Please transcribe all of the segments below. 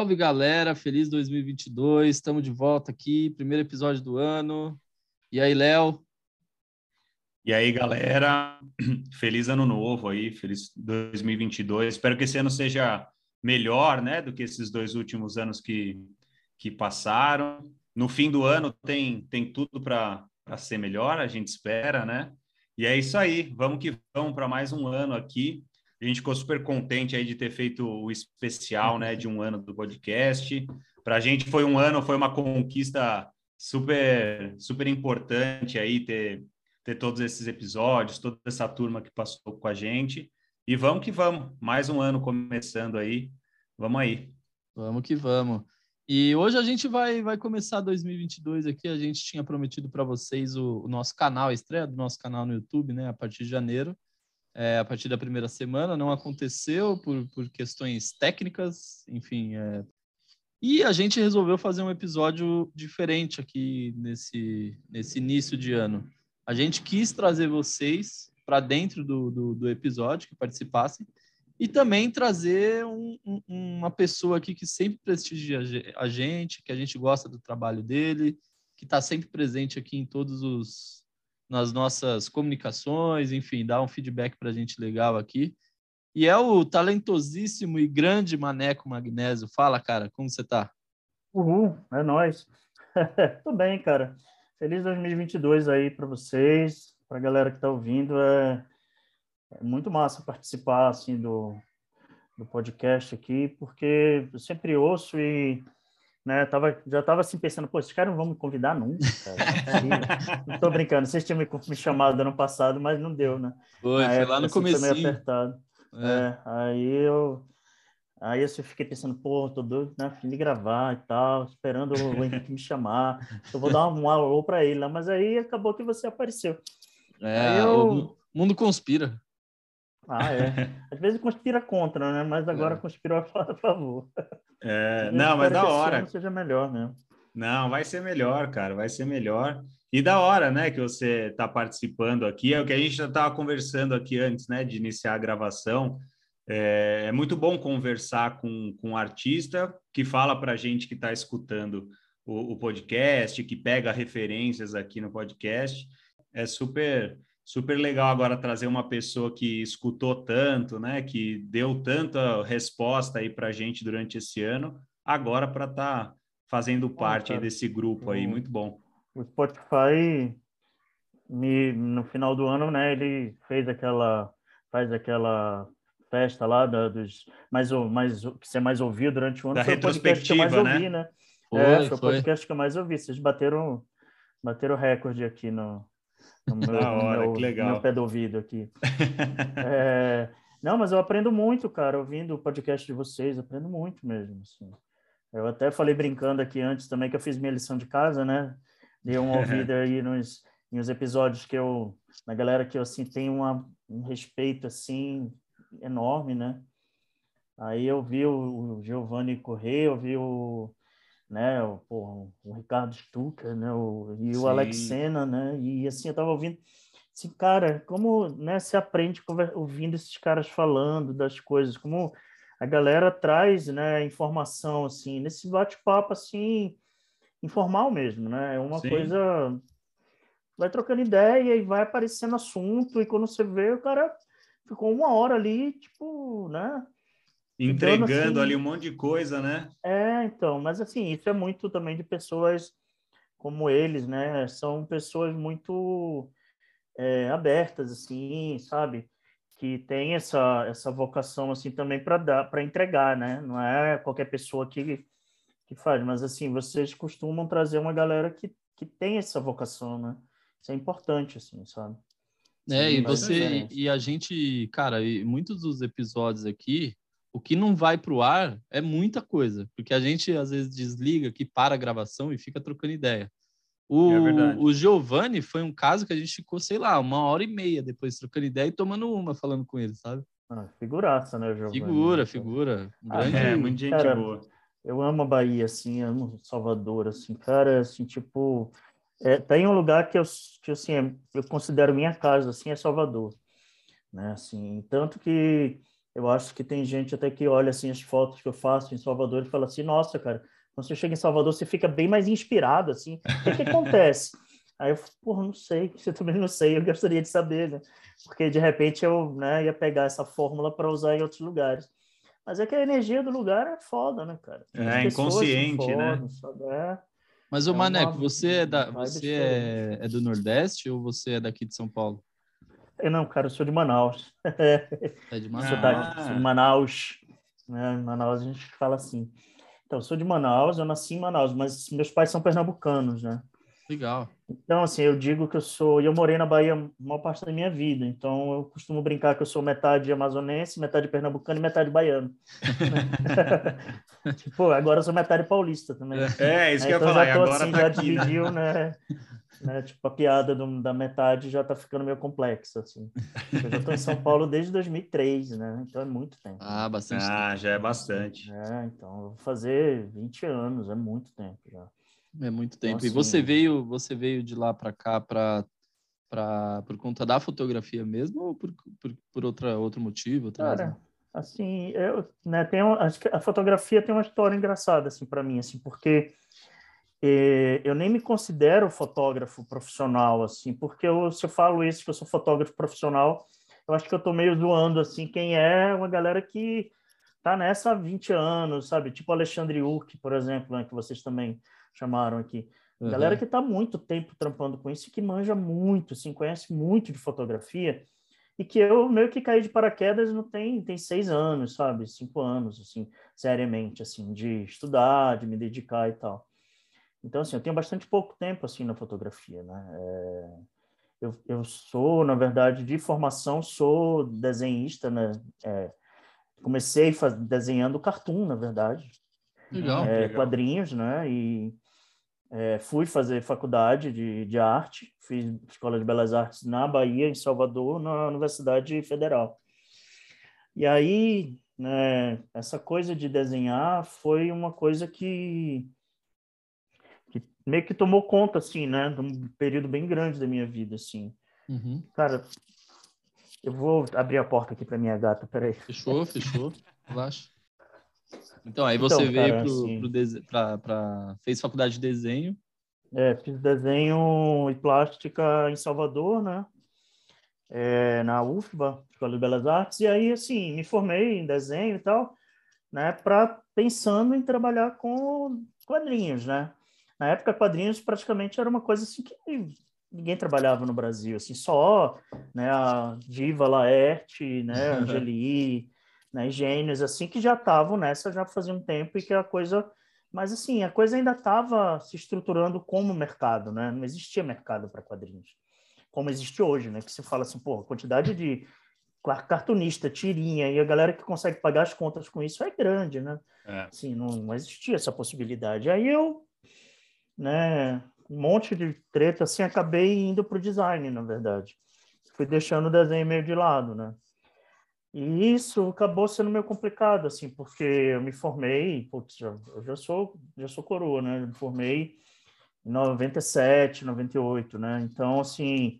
Salve galera, feliz 2022, estamos de volta aqui, primeiro episódio do ano. E aí, Léo? E aí, galera, feliz ano novo aí, feliz 2022. Espero que esse ano seja melhor, né, do que esses dois últimos anos que, que passaram. No fim do ano tem, tem tudo para ser melhor, a gente espera, né? E é isso aí, vamos que vamos para mais um ano aqui. A gente ficou super contente aí de ter feito o especial, né, de um ano do podcast. Para a gente foi um ano, foi uma conquista super, super importante aí ter, ter todos esses episódios, toda essa turma que passou com a gente. E vamos que vamos, mais um ano começando aí. Vamos aí. Vamos que vamos. E hoje a gente vai, vai começar 2022 aqui. A gente tinha prometido para vocês o, o, nosso canal, a estreia do nosso canal no YouTube, né, a partir de janeiro é, a partir da primeira semana, não aconteceu por, por questões técnicas, enfim. É... E a gente resolveu fazer um episódio diferente aqui nesse, nesse início de ano. A gente quis trazer vocês para dentro do, do, do, episódio, que participassem, e também trazer um, um, uma pessoa aqui que sempre prestigia a gente, que a gente gosta do trabalho dele, que está sempre presente aqui em todos os, nas nossas comunicações, enfim, dá um feedback para a gente legal aqui. E é o talentosíssimo e grande Maneco Magnésio. Fala, cara, como você tá? Uhul, é nóis. Tô bem, cara. Feliz 2022 aí para vocês, para a galera que está ouvindo. É, é, muito massa participar assim do, do podcast aqui, porque eu sempre ouço e né? Tava, já estava assim pensando, pô, esses caras não vão me convidar nunca, cara. não estou brincando, vocês tinham me, me chamado ano passado, mas não deu, né? Foi, foi lá no assim, começo. meio apertado. É. É, aí eu aí eu fiquei pensando, pô, tô doido, né, fim de gravar e tal, esperando o Henrique me chamar. Eu vou dar um alô para ele lá, mas aí acabou que você apareceu. É, eu... o mundo conspira. Ah, é. Às vezes conspira contra, né? Mas agora é. conspirou a favor. É, não, mas da hora. seja melhor mesmo. Não, vai ser melhor, cara, vai ser melhor. E da hora, né, que você está participando aqui, é o que a gente já estava conversando aqui antes, né, de iniciar a gravação. É, é muito bom conversar com, com um artista que fala para a gente que está escutando o, o podcast, que pega referências aqui no podcast. É super super legal agora trazer uma pessoa que escutou tanto, né, que deu tanta resposta aí para a gente durante esse ano, agora para estar tá fazendo parte desse grupo aí, muito bom. O Spotify, me, no final do ano, né, ele fez aquela, faz aquela festa lá da, dos mais mais que você mais ouviu durante o ano. Da foi retrospectiva, o podcast que eu mais né? ouvi, né? Foi, é, foi, foi o podcast que eu mais ouvi. Vocês bateram bateram recorde aqui no, no meu, hora, meu, que legal. meu pé do ouvido aqui. é, não, mas eu aprendo muito, cara, ouvindo o podcast de vocês, aprendo muito mesmo. Assim. Eu até falei brincando aqui antes também que eu fiz minha lição de casa, né? Dei uma ouvida aí nos, nos episódios que eu, na galera que eu assim tenho uma, um respeito assim enorme, né? Aí eu vi o, o Giovanni Correia, eu vi o né, o, porra, o Ricardo Stucker, né, o, e o Alex Senna, né, e assim, eu tava ouvindo, assim, cara, como, né, se aprende ouvindo esses caras falando das coisas, como a galera traz, né, informação, assim, nesse bate-papo, assim, informal mesmo, né, é uma Sim. coisa, vai trocando ideia e vai aparecendo assunto, e quando você vê, o cara ficou uma hora ali, tipo, né, entregando então, assim, ali um monte de coisa, né? É, então, mas assim, isso é muito também de pessoas como eles, né? São pessoas muito é, abertas, assim, sabe? Que tem essa, essa vocação, assim, também para dar, para entregar, né? Não é qualquer pessoa que, que faz, mas assim, vocês costumam trazer uma galera que, que tem essa vocação, né? Isso é importante, assim, sabe? É, e você, e a gente, cara, e muitos dos episódios aqui, o que não vai para o ar é muita coisa, porque a gente às vezes desliga que para a gravação e fica trocando ideia. O, é o Giovanni foi um caso que a gente ficou, sei lá, uma hora e meia depois trocando ideia e tomando uma falando com ele, sabe? Ah, figuraça, né, Giovanni? Figura, figura. Um grande... Ah, é, muita gente cara, boa. Eu amo a Bahia, assim, amo Salvador, assim, cara, assim, tipo, é, tem um lugar que eu, que, assim, eu considero minha casa, assim, é Salvador, né, assim, tanto que eu acho que tem gente até que olha assim as fotos que eu faço em Salvador e fala assim, nossa, cara, quando você chega em Salvador, você fica bem mais inspirado, assim. O que, que acontece? Aí eu, porra, não sei, eu também não sei, eu gostaria de saber, né? Porque de repente eu né, ia pegar essa fórmula para usar em outros lugares. Mas é que a energia do lugar é foda, né, cara? é inconsciente, né? É, Mas o é Maneco, uma, você, é, da, você é, é, do Nordeste ou você é daqui de São Paulo? Eu não, cara, eu sou de Manaus. É de Manaus? Sou, da, sou de Manaus. Né? Em Manaus a gente fala assim. Então, eu sou de Manaus, eu nasci em Manaus, mas meus pais são pernambucanos, né? Legal. Então, assim, eu digo que eu sou. Eu morei na Bahia a maior parte da minha vida, então eu costumo brincar que eu sou metade amazonense, metade pernambucano e metade baiano. tipo, agora eu sou metade paulista também. É, isso que então, eu ia falar. Já tô, agora assim, tá já aqui, né? dividiu, né? né? Tipo, a piada do, da metade já tá ficando meio complexa, assim. Eu já tô em São Paulo desde 2003, né? Então é muito tempo. Ah, bastante. Ah, tempo. já é bastante. É, então eu vou fazer 20 anos, é muito tempo já. É muito tempo. Nossa, e você veio, você veio de lá para cá para para por conta da fotografia mesmo ou por, por, por outra outro motivo? Outra Cara, razão? assim, eu, né, tem acho que a fotografia tem uma história engraçada assim para mim, assim, porque eh, eu nem me considero fotógrafo profissional assim, porque eu, se eu falo isso que eu sou fotógrafo profissional, eu acho que eu estou meio zoando assim quem é uma galera que tá nessa há 20 anos, sabe? Tipo Alexandre Urk, por exemplo, né, que vocês também chamaram aqui. Uhum. Galera que está muito tempo trampando com isso e que manja muito, assim, conhece muito de fotografia e que eu meio que caí de paraquedas não tem tem seis anos, sabe, cinco anos, assim, seriamente, assim, de estudar, de me dedicar e tal. Então, assim, eu tenho bastante pouco tempo assim na fotografia, né? É... Eu, eu sou, na verdade, de formação, sou desenhista, né? É... Comecei faz... desenhando cartoon, na verdade. Legal, é, legal. Quadrinhos, né? E é, fui fazer faculdade de, de arte, fiz Escola de Belas Artes na Bahia, em Salvador, na Universidade Federal. E aí, né, essa coisa de desenhar foi uma coisa que, que meio que tomou conta, assim, né, de um período bem grande da minha vida, assim. Uhum. Cara, eu vou abrir a porta aqui para minha gata, peraí. Fechou, fechou, relaxa. Então, aí você então, veio para assim, fez faculdade de desenho. É, fiz desenho e plástica em Salvador, né? É, na UFBA, Escola de Belas Artes, e aí, assim, me formei em desenho e tal, né? Para pensando em trabalhar com quadrinhos, né? Na época, quadrinhos praticamente era uma coisa assim que ninguém trabalhava no Brasil, assim, só, né? A Diva Laerte, né? Angeli, né, gênios assim que já estavam nessa já fazia um tempo e que a coisa, mas assim a coisa ainda estava se estruturando como mercado, né? Não existia mercado para quadrinhos como existe hoje, né? Que se fala assim, pô, a quantidade de cartunista, tirinha e a galera que consegue pagar as contas com isso é grande, né? É. Assim, não, não existia essa possibilidade. Aí eu, né? Um monte de treta assim, acabei indo para o design, na verdade. Fui deixando o desenho meio de lado, né? E isso acabou sendo meio complicado, assim, porque eu me formei, putz, já, eu já sou, já sou coroa, né? Eu me formei em 97, 98, né? Então, assim,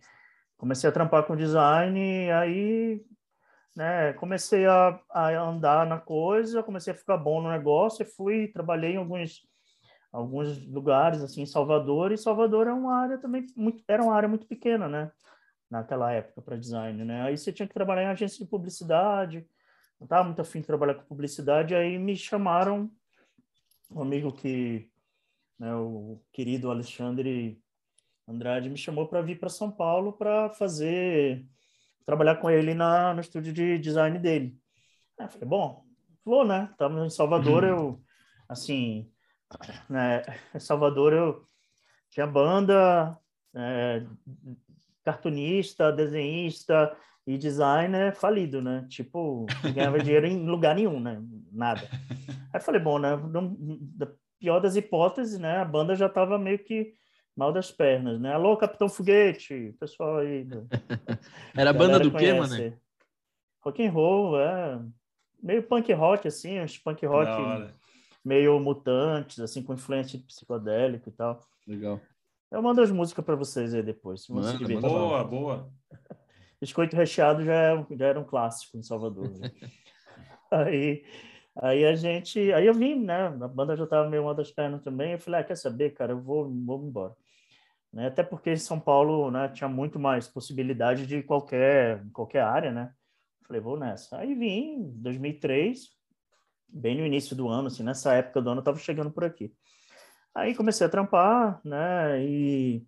comecei a trampar com design, aí, né, comecei a, a andar na coisa, comecei a ficar bom no negócio, e fui, trabalhei em alguns alguns lugares assim em Salvador e Salvador é uma área também muito era uma área muito pequena né naquela época para design, né? Aí você tinha que trabalhar em agência de publicidade, não estava muito afim de trabalhar com publicidade, aí me chamaram, um amigo que, né, o querido Alexandre Andrade me chamou para vir para São Paulo para fazer, trabalhar com ele na, no estúdio de design dele. Aí eu falei, bom, vou, né? Estamos em Salvador, eu, assim, né, em Salvador eu tinha banda, é, cartunista, desenhista e designer falido, né? Tipo, não ganhava dinheiro em lugar nenhum, né? Nada. Aí falei, bom, né? Da pior das hipóteses, né? A banda já estava meio que mal das pernas, né? Alô, Capitão Foguete, pessoal aí. Era a banda do quê, mano? Rock and roll, é meio punk rock assim, uns punk rock meio mutantes, assim com influência psicodélico e tal. Legal. Eu mando as músicas para vocês aí depois. Manda, boa, boa. Biscoito recheado já, é, já era um clássico em Salvador. Né? Aí, aí a gente, aí eu vim, né? A banda já estava meio mal das pernas também. Eu falei, ah, quer saber, cara, eu vou, vou embora. Né? Até porque em São Paulo, né, tinha muito mais possibilidade de qualquer qualquer área, né? Falei, vou nessa. Aí vim, em 2003, bem no início do ano, assim, nessa época do ano, eu estava chegando por aqui. Aí comecei a trampar, né? E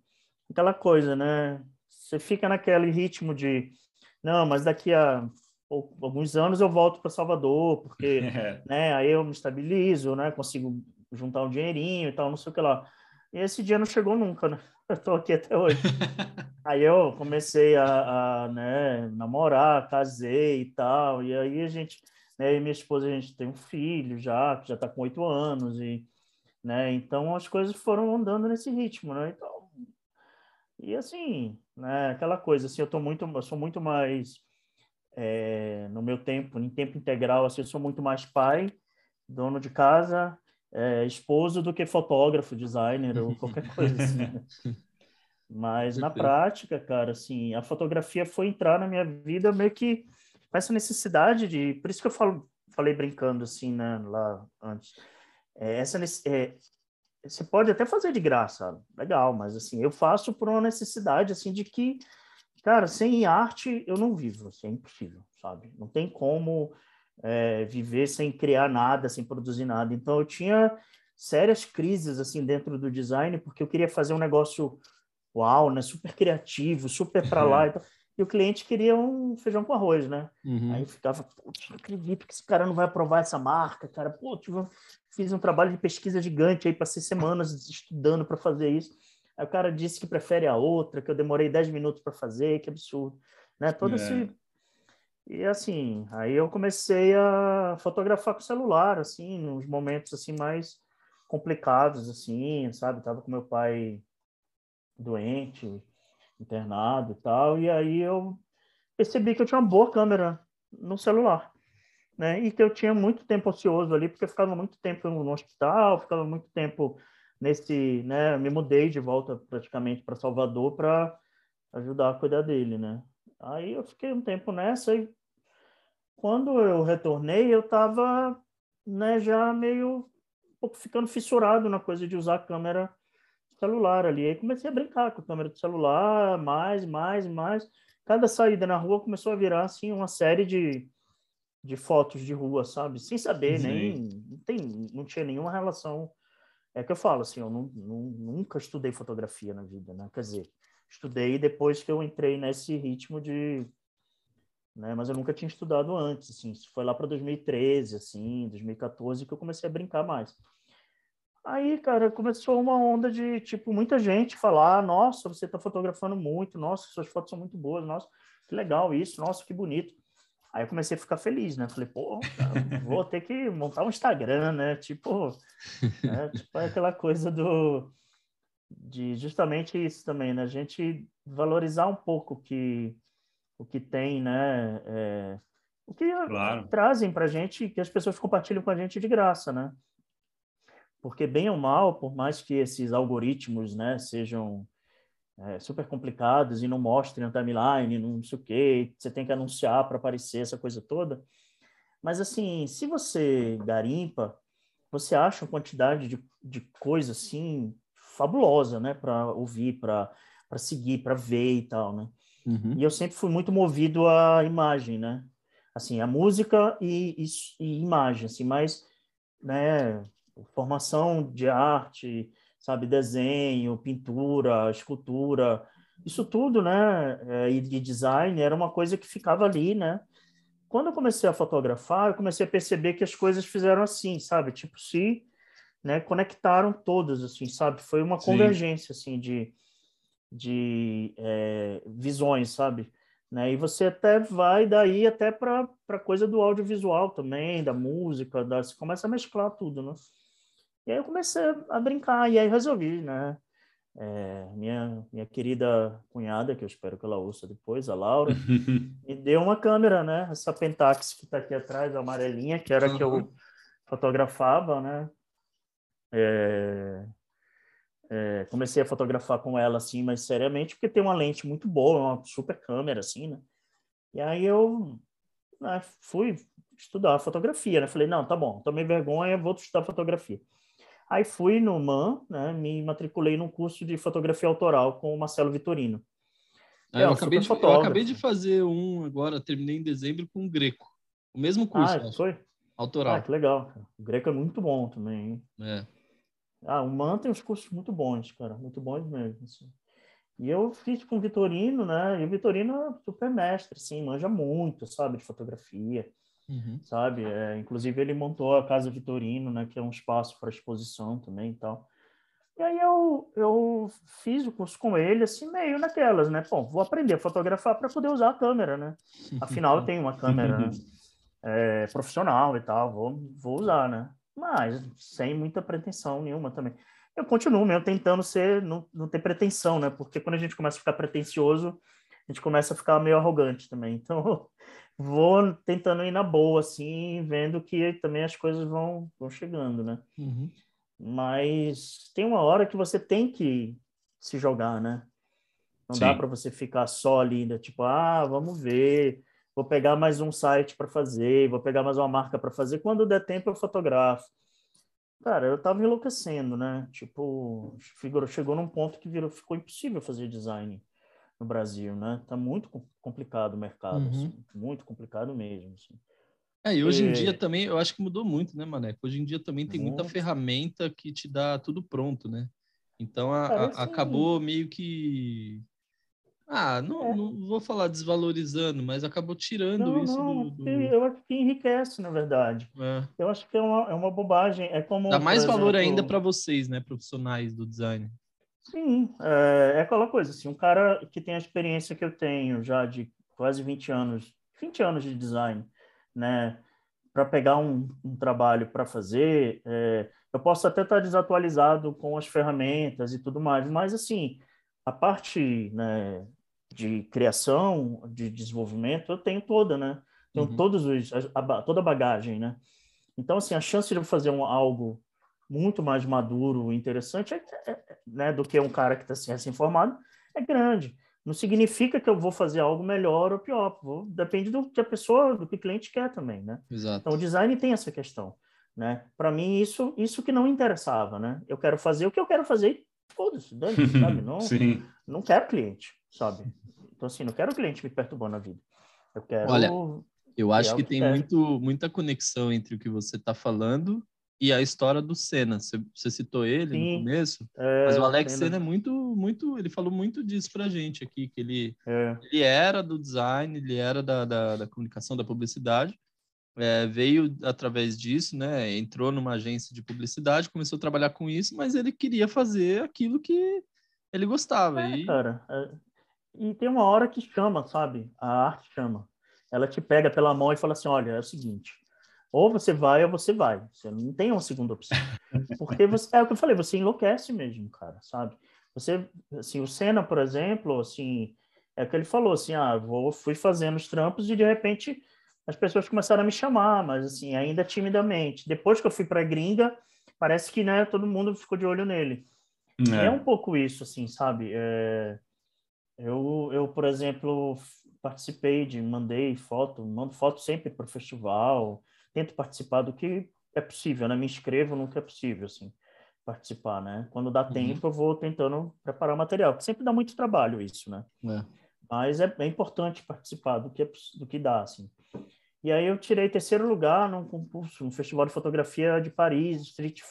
aquela coisa, né? Você fica naquele ritmo de, não, mas daqui a alguns anos eu volto para Salvador, porque, né? Aí eu me estabilizo, né? Consigo juntar um dinheirinho e tal, não sei o que lá. E esse dia não chegou nunca, né? Eu tô aqui até hoje. aí eu comecei a, a né, namorar, casei e tal, e aí a gente, né, e minha esposa, a gente tem um filho já, que já está com oito anos, e né? Então as coisas foram andando nesse ritmo, né? Então, e assim, né? Aquela coisa, assim, eu tô muito, eu sou muito mais é, no meu tempo, em tempo integral, assim, eu sou muito mais pai, dono de casa, é, esposo do que fotógrafo, designer ou qualquer coisa assim. Né? Mas na prática, cara, assim, a fotografia foi entrar na minha vida meio que com essa necessidade de, por isso que eu falo, falei brincando assim, né, lá antes é, essa é, você pode até fazer de graça, legal, mas assim, eu faço por uma necessidade assim de que, cara, sem arte eu não vivo, assim, é impossível, sabe? Não tem como é, viver sem criar nada, sem produzir nada. Então eu tinha sérias crises assim dentro do design porque eu queria fazer um negócio uau, né, super criativo, super para lá. Então, e o cliente queria um feijão com arroz, né? Uhum. Aí eu ficava, putz, não acredito que esse cara não vai aprovar essa marca, cara. Pô, fiz um trabalho de pesquisa gigante aí, passei semanas estudando para fazer isso. Aí o cara disse que prefere a outra, que eu demorei 10 minutos para fazer, que absurdo. Né? Todo é. esse... E assim, aí eu comecei a fotografar com celular, assim, nos momentos assim mais complicados, assim, sabe? Tava com meu pai doente, internado e tal, e aí eu percebi que eu tinha uma boa câmera no celular, né? E que eu tinha muito tempo ocioso ali, porque eu ficava muito tempo no hospital, ficava muito tempo nesse, né? Me mudei de volta praticamente para Salvador para ajudar a cuidar dele, né? Aí eu fiquei um tempo nessa e quando eu retornei, eu estava, né, já meio um pouco ficando fissurado na coisa de usar a câmera celular ali. Aí comecei a brincar com a câmera do celular, mais, mais, mais. Cada saída na rua começou a virar assim uma série de, de fotos de rua, sabe? Sem saber, Sim. nem não, tem, não tinha nenhuma relação. É que eu falo assim, eu não, não, nunca estudei fotografia na vida, né? Quer dizer, estudei depois que eu entrei nesse ritmo de né? Mas eu nunca tinha estudado antes, assim. Foi lá para 2013, assim, 2014 que eu comecei a brincar mais. Aí, cara, começou uma onda de, tipo, muita gente falar, nossa, você está fotografando muito, nossa, suas fotos são muito boas, nossa, que legal isso, nossa, que bonito. Aí eu comecei a ficar feliz, né? Falei, pô, cara, vou ter que montar um Instagram, né? Tipo, né? tipo é aquela coisa do de justamente isso também, né? A gente valorizar um pouco que o que tem, né? É, o que claro. trazem para gente, que as pessoas compartilham com a gente de graça, né? Porque bem ou mal, por mais que esses algoritmos, né, sejam é, super complicados e não mostrem a timeline, não sei o quê, você tem que anunciar para aparecer essa coisa toda. Mas assim, se você garimpa, você acha uma quantidade de, de coisa assim fabulosa, né, para ouvir, para seguir, para ver e tal, né? Uhum. E eu sempre fui muito movido à imagem, né? Assim, a música e, e, e imagem, assim, mas, né, formação de arte, sabe, desenho, pintura, escultura, isso tudo, né, é, e de design era uma coisa que ficava ali, né? Quando eu comecei a fotografar, eu comecei a perceber que as coisas fizeram assim, sabe, tipo se, né, conectaram todas, assim, sabe? Foi uma Sim. convergência, assim, de, de é, visões, sabe? Né? E você até vai daí até para a coisa do audiovisual também, da música, da, você começa a mesclar tudo, né? E aí eu comecei a brincar, e aí resolvi, né? É, minha, minha querida cunhada, que eu espero que ela ouça depois, a Laura, me deu uma câmera, né? Essa Pentax que está aqui atrás, a amarelinha, que era uhum. que eu fotografava, né? É, é, comecei a fotografar com ela, assim, mas seriamente, porque tem uma lente muito boa, uma super câmera, assim, né? E aí eu né, fui estudar fotografia, né? Falei, não, tá bom, tomei vergonha, vou estudar fotografia. Aí fui no MAN, né? Me matriculei num curso de fotografia autoral com o Marcelo Vitorino. Ah, eu, é, acabei de, eu acabei de fazer um agora, terminei em dezembro com o Greco. O mesmo curso. Ah, foi? Autoral. Ah, que legal. O Greco é muito bom também. Hein? É. Ah, o MAN tem uns cursos muito bons, cara. Muito bons mesmo. Assim. E eu fiz com o Vitorino, né? E o Vitorino é super mestre, sim, manja muito, sabe, de fotografia, uhum. sabe? É, inclusive ele montou a Casa Vitorino, né? Que é um espaço para exposição também e tal. E aí eu, eu fiz o curso com ele, assim, meio naquelas, né? Bom, vou aprender a fotografar para poder usar a câmera, né? Afinal, eu tenho uma câmera é, profissional e tal, vou, vou usar, né? Mas sem muita pretensão nenhuma também eu continuo mesmo tentando ser, não, não ter pretensão, né? Porque quando a gente começa a ficar pretencioso, a gente começa a ficar meio arrogante também. Então, vou tentando ir na boa, assim, vendo que também as coisas vão, vão chegando, né? Uhum. Mas tem uma hora que você tem que se jogar, né? Não Sim. dá para você ficar só ali, né? tipo, ah, vamos ver, vou pegar mais um site para fazer, vou pegar mais uma marca para fazer. Quando der tempo, eu fotografo. Cara, eu tava enlouquecendo, né? Tipo, chegou num ponto que virou, ficou impossível fazer design no Brasil, né? Tá muito complicado o mercado, uhum. assim, muito complicado mesmo. Assim. É, e hoje e... em dia também, eu acho que mudou muito, né, Maneco? Hoje em dia também tem muito. muita ferramenta que te dá tudo pronto, né? Então a, a, acabou meio que ah, não, é. não vou falar desvalorizando, mas acabou tirando não, isso não, do, do... Eu acho que enriquece, na verdade. É. Eu acho que é uma, é uma bobagem. É como, Dá mais exemplo... valor ainda para vocês, né, profissionais do design. Sim, é, é, aquela coisa, assim, um cara que tem a experiência que eu tenho já de quase 20 anos, 20 anos de design, né, para pegar um, um trabalho para fazer, é, eu posso até estar desatualizado com as ferramentas e tudo mais, mas, assim, a parte né, de criação, de desenvolvimento, eu tenho toda, né? Tenho uhum. todos os, a, toda a bagagem, né? Então, assim, a chance de eu fazer um, algo muito mais maduro, interessante, é, é, é né, do que um cara que está assim, recém-formado, é grande. Não significa que eu vou fazer algo melhor ou pior. Vou, depende do que a pessoa, do que o cliente quer também, né? Exato. Então, o design tem essa questão, né? Para mim, isso, isso que não interessava, né? Eu quero fazer o que eu quero fazer foda-se, sabe? Não, Sim. não quero cliente, sabe? Então, assim, não quero cliente me perturbando na vida. Eu quero. Olha, eu acho que, que tem muito, muita conexão entre o que você está falando e a história do Senna. Você, citou ele Sim, no começo, é, mas o Alex Senna. Senna é muito, muito. Ele falou muito disso pra gente aqui, que ele, é. ele era do design, ele era da, da, da comunicação, da publicidade, é, veio através disso, né? Entrou numa agência de publicidade, começou a trabalhar com isso, mas ele queria fazer aquilo que ele gostava. É, e... cara, é... e tem uma hora que chama, sabe? A arte chama. Ela te pega pela mão e fala assim: olha, é o seguinte, ou você vai ou você vai. Você não tem uma segunda opção. Porque você, é o que eu falei, você enlouquece mesmo, cara, sabe? Você, assim, o Senna, por exemplo, assim, é o que ele falou, assim, ah, vou, fui fazendo os trampos e de repente as pessoas começaram a me chamar, mas assim, ainda timidamente. Depois que eu fui para a gringa, parece que né, todo mundo ficou de olho nele. É, é um pouco isso, assim, sabe? É... Eu, eu, por exemplo, participei de, mandei foto, mando foto sempre para o festival, tento participar do que é possível, né? Me inscrevo no que é possível, assim, participar, né? Quando dá uhum. tempo, eu vou tentando preparar o material, que sempre dá muito trabalho isso, né? É. Mas é, é importante participar do que, é, do que dá, assim. E aí eu tirei terceiro lugar num concurso, um festival de fotografia de Paris, Street,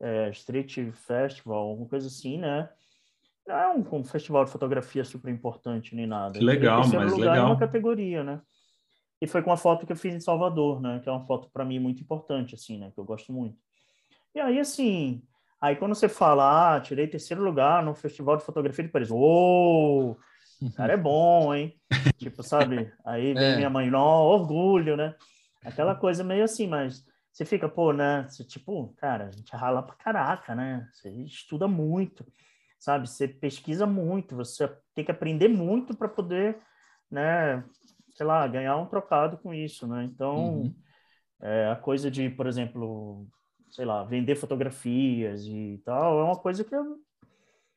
é, Street Festival, alguma coisa assim, né? Não é um, um festival de fotografia super importante nem nada. Legal, mas legal. Em uma categoria, né? E foi com uma foto que eu fiz em Salvador, né? Que é uma foto para mim muito importante, assim, né? Que eu gosto muito. E aí, assim, aí quando você fala, ah, tirei terceiro lugar no festival de fotografia de Paris, oh, o cara é bom, hein? tipo, sabe? Aí vem é. minha mãe, não, orgulho, né? Aquela coisa meio assim, mas você fica, pô, né? Você, tipo, cara, a gente rala pra caraca, né? Você estuda muito, sabe? Você pesquisa muito, você tem que aprender muito para poder, né? Sei lá, ganhar um trocado com isso, né? Então, uhum. é, a coisa de, por exemplo, sei lá, vender fotografias e tal, é uma coisa que eu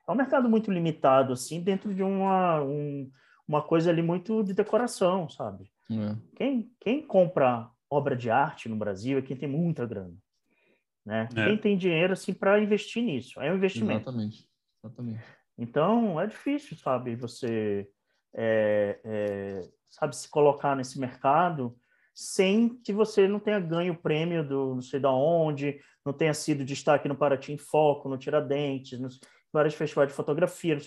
é um mercado muito limitado, assim, dentro de uma, um, uma coisa ali muito de decoração, sabe? É. Quem, quem compra obra de arte no Brasil é quem tem muita grana. Né? É. Quem tem dinheiro assim para investir nisso, é um investimento. Exatamente. Exatamente. Então é difícil, sabe, você é, é, sabe se colocar nesse mercado sem que você não tenha ganho o prêmio do não sei da onde, não tenha sido destaque no Paraty em Foco, no Tiradentes, nos vários festivais de fotografia.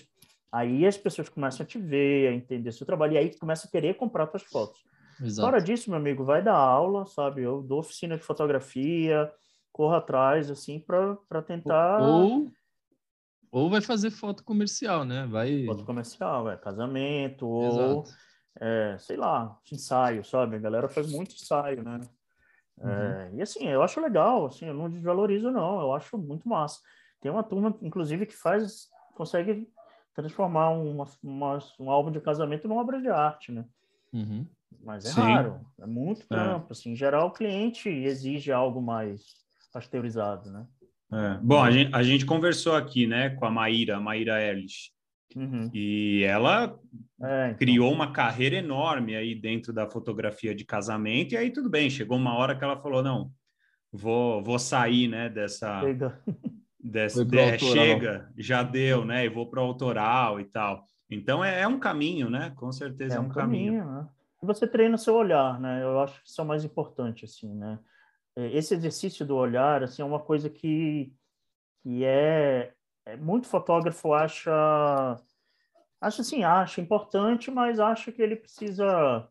Aí as pessoas começam a te ver, a entender seu trabalho, e aí começa a querer comprar suas fotos. Exato. Fora disso, meu amigo, vai dar aula, sabe? Eu dou oficina de fotografia, corro atrás, assim, para tentar. Ou, ou vai fazer foto comercial, né? Vai. Foto comercial, é casamento, ou, Exato. É, sei lá, ensaio, sabe? A galera faz muito ensaio, né? É, e assim, eu acho legal, assim, eu não desvalorizo, não, eu acho muito massa. Tem uma turma, inclusive, que faz, consegue transformar uma, uma, um álbum de casamento numa obra de arte, né? Uhum. Mas é Sim. raro, é muito trampo. Assim, em geral, o cliente exige algo mais pasteurizado, né? É. Bom, a gente, a gente conversou aqui, né, com a Maíra, a Maíra Erlich, Uhum. e ela É, então, criou uma carreira enorme aí dentro da fotografia de casamento, e aí tudo bem, chegou uma hora que ela falou, não, vou, vou sair, né, dessa, chega. dessa pro é, autoral. chega, já deu, né, e vou para o autoral e tal. Então é, é um caminho, né, com certeza É é um um caminho. caminho, né? E você treina o seu olhar, né? Eu acho que isso é o mais importante, assim, né? É, Esse exercício do olhar, assim, é uma coisa que, que é, é muito fotógrafo acha, acha assim, acha importante, mas acha que ele precisa,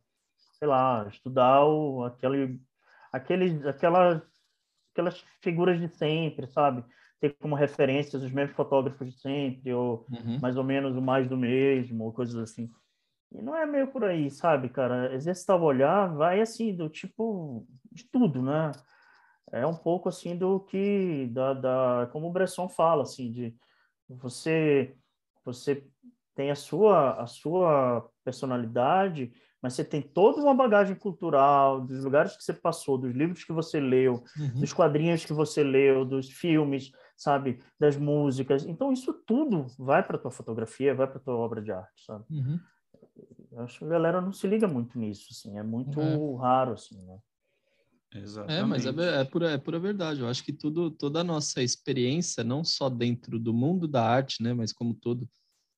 sei lá, estudar o, aquele, aquele, aquela, aquelas figuras de sempre, sabe? Ter como referências os mesmos fotógrafos de sempre, ou Uhum. mais ou menos o mais do mesmo, ou coisas assim. E não é meio por aí, sabe, cara? Exercitar o olhar vai assim, do tipo, de tudo, né? É um pouco assim do que, da, da como o Bresson fala, assim, de você, você tem a sua, a sua personalidade, mas você tem toda uma bagagem cultural, dos lugares que você passou, dos livros que você leu, Uhum. dos quadrinhos que você leu, dos filmes, sabe, das músicas. Então isso tudo vai para tua fotografia, vai para tua obra de arte, sabe? Uhum. Eu acho que a galera não se liga muito nisso, assim, é muito É. raro, assim, né? É, mas é, Exatamente. é, pura, é pura verdade. Eu acho que tudo, toda a nossa experiência, não só dentro do mundo da arte, né, mas como todo,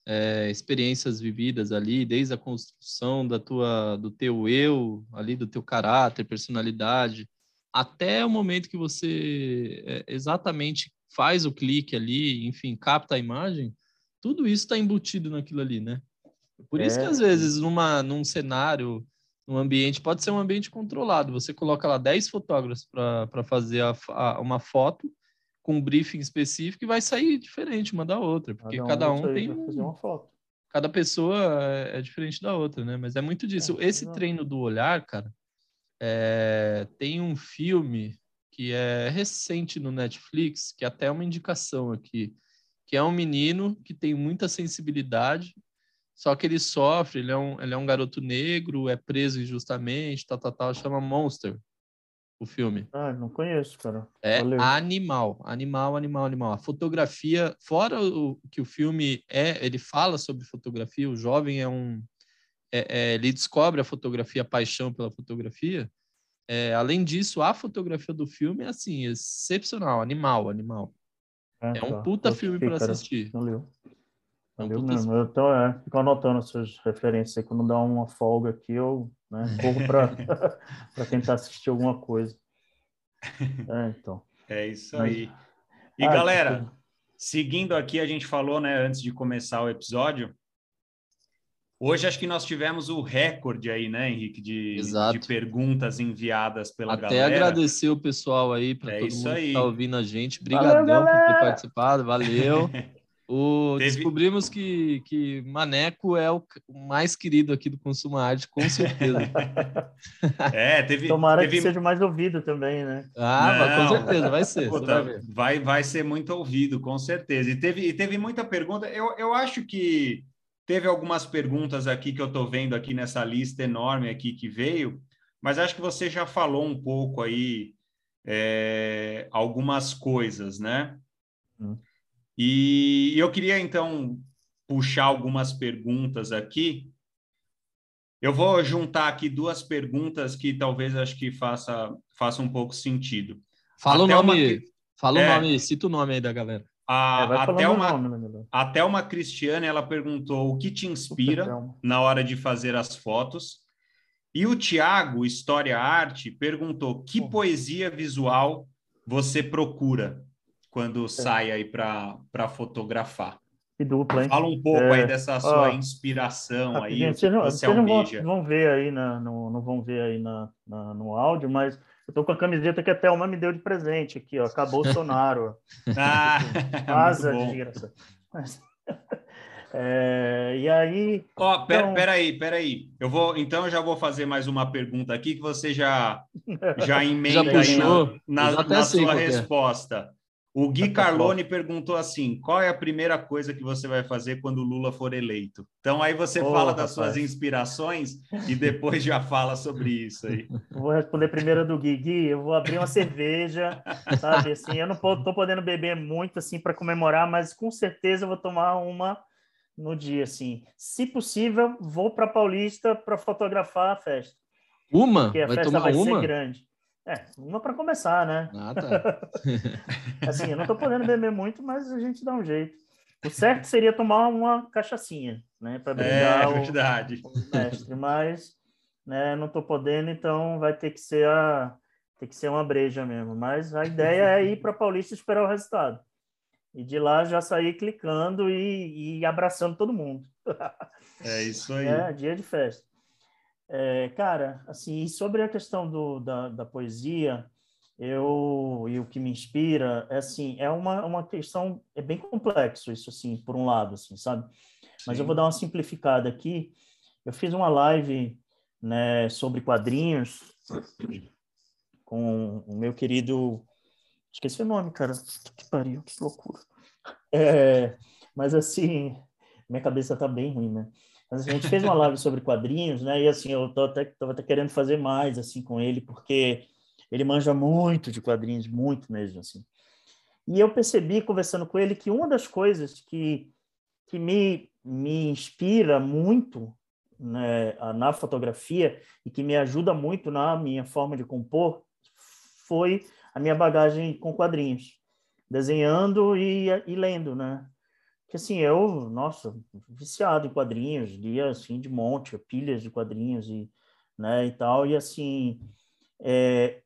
é, experiências vividas ali, desde a construção da tua, do teu eu, ali do teu caráter, personalidade, até o momento que você é, exatamente faz o clique ali, enfim, capta a imagem, tudo isso está embutido naquilo ali, né? Por isso que É. às vezes numa, num cenário um ambiente, pode ser um ambiente controlado. Você coloca lá 10 fotógrafos para fazer a, a- uma foto com um briefing específico e vai sair diferente uma da outra, porque cada um disso aí tem um, uma foto. cada pessoa é, é diferente da outra, né? Mas é muito disso. É, Esse treino do olhar, cara, é, tem um filme que é recente no Netflix, que até é uma indicação aqui, que é um menino que tem muita sensibilidade, só que ele sofre, ele é um, ele é um garoto negro, é preso injustamente, tal, tal, tal, chama Monster, o filme. Ah, não conheço, cara. É Valeu. animal, animal, animal, animal. A fotografia, fora o que o filme é, ele fala sobre fotografia, o jovem é um. é- é, ele descobre a fotografia, a paixão pela fotografia. É, além disso, a fotografia do filme é assim, excepcional, animal, animal. É um tá. puta filme para assistir. Valeu. Um Valeu puta mesmo. Eu tô, é, fico anotando essas referências aí. Quando dá uma folga aqui, eu né, corro para tentar assistir alguma coisa. É, então. É isso Mas- aí. E Ah, galera, tipo, seguindo aqui, a gente falou, né, antes de começar o episódio. Hoje acho que nós tivemos o recorde aí, né, Henrique, de, de perguntas enviadas pela Até galera. agradecer o pessoal aí, para É todo isso mundo que aí. está ouvindo a gente. Valeu, Obrigadão por ter participado, valeu. O, Teve- Descobrimos que, que Maneco é o, mais querido aqui do Consumo Arte, com certeza. É, teve, Tomara teve... que seja mais ouvido também, né? Ah, Não. com certeza, vai ser. Puta, vai ver. vai, vai ser muito ouvido, com certeza. E teve, e teve muita pergunta. Eu, eu acho que teve algumas perguntas aqui que eu estou vendo aqui nessa lista enorme aqui que veio, mas acho que você já falou um pouco aí é, algumas coisas, né? Hum. E eu queria então puxar algumas perguntas aqui Eu vou juntar aqui duas perguntas que talvez acho que faça, faça um pouco sentido. Fala até o nome, uma... fala é, o nome, cita o nome aí da galera. A, é, até, uma, nome, né, até uma Cristiane, ela perguntou o que te inspira na hora de fazer as fotos. E o Tiago, História Arte, perguntou que poesia visual você procura quando é. sai aí para fotografar. Que dupla, hein? Fala um pouco é, aí dessa sua ó, inspiração aí. Vocês não, você não vão, vão, ver aí, na, no, não vão ver aí na, na, no áudio, mas eu tô com a camiseta que a Thelma me deu de presente aqui, ó. Acabou o Sonaro. ah, Asa desgraça. É, e aí. Ó, oh, então... peraí, peraí. Eu vou, então eu já vou fazer mais uma pergunta aqui que você já, já emenda já aí na, na, na sua é. resposta. O Gui Carlone perguntou assim: qual é a primeira coisa que você vai fazer quando o Lula for eleito? Então aí você oh, fala das rapaz. suas inspirações e depois já fala sobre isso aí. Vou responder primeiro do Gui. Gui, eu vou abrir uma cerveja, sabe? Assim, eu não estou podendo beber muito assim para comemorar, mas com certeza eu vou tomar uma no dia, assim. Se possível, vou para Paulista para fotografar a festa. Uma? Porque a vai festa vai uma? ser grande. É, uma para começar, né? Ah, tá. assim, eu não estou podendo beber muito, mas a gente dá um jeito. O certo seria tomar uma cachaçinha, né? Para brigar é, verdade. O, o mestre, mas né, não estou podendo, então vai ter que ser a ter que ser uma breja mesmo. Mas a ideia é ir para Paulista e esperar o resultado. E de lá já sair clicando e, e abraçando todo mundo. É isso aí. É, dia de festa. É, cara, assim, sobre a questão do, da, da poesia, eu e o que me inspira é assim, é uma, uma questão é bem complexo isso assim, por um lado, assim, sabe? Mas Sim. eu vou dar uma simplificada aqui. Eu fiz uma live, né, sobre quadrinhos com o meu querido esqueci o nome, cara. Que pariu, que loucura. É, mas assim, minha cabeça tá bem ruim, né? Mas a gente fez uma live sobre quadrinhos, né? E assim, eu tô até, tava até querendo fazer mais assim com ele, porque ele manja muito de quadrinhos, muito mesmo, assim. E eu percebi, conversando com ele, que uma das coisas que, que me, me inspira muito né, na fotografia e que me ajuda muito na minha forma de compor foi a minha bagagem com quadrinhos, desenhando e, e lendo, né? Que assim, eu, nossa, viciado em quadrinhos, lia assim de monte, pilhas de quadrinhos e, né, e tal, e assim, é,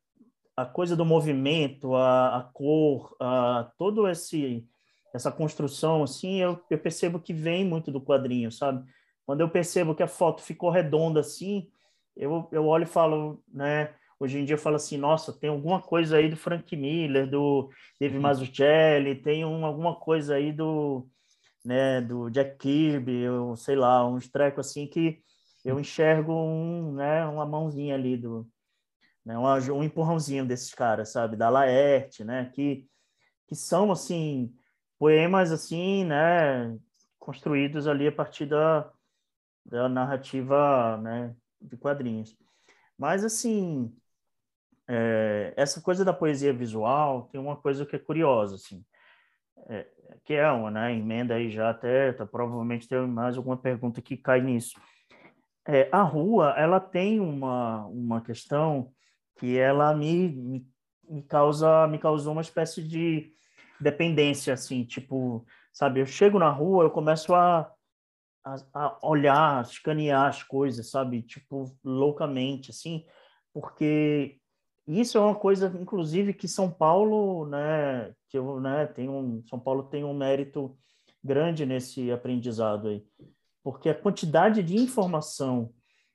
a coisa do movimento, a, a cor, a, todo esse essa construção, assim, eu, eu percebo que vem muito do quadrinho, sabe? Quando eu percebo que a foto ficou redonda assim, eu, eu olho e falo, né? Hoje em dia eu falo assim, nossa, tem alguma coisa aí do Frank Miller, do Dave uhum. Mazzucchelli, tem um, alguma coisa aí do, né, do Jack Kirby, ou sei lá, uns trecos assim que eu enxergo um, né, uma mãozinha ali do, né, um, um empurrãozinho desses caras, sabe, da Laerte, né, que que são assim poemas assim, né, construídos ali a partir da, da narrativa, né, de quadrinhos. Mas assim, é, essa coisa da poesia visual tem uma coisa que é curiosa, assim. É, que é uma, né? Emenda aí já até, tá, provavelmente tem mais alguma pergunta que cai nisso. É, a rua, ela tem uma, uma questão que ela me, me, causa me causou uma espécie de dependência, assim, tipo, sabe? Eu chego na rua, eu começo a, a, a olhar, escanear as coisas, sabe? Tipo, loucamente, assim, porque isso é uma coisa, inclusive, que São Paulo, né, que eu, né, tem um, São Paulo tem um mérito grande nesse aprendizado aí, porque a quantidade de informação,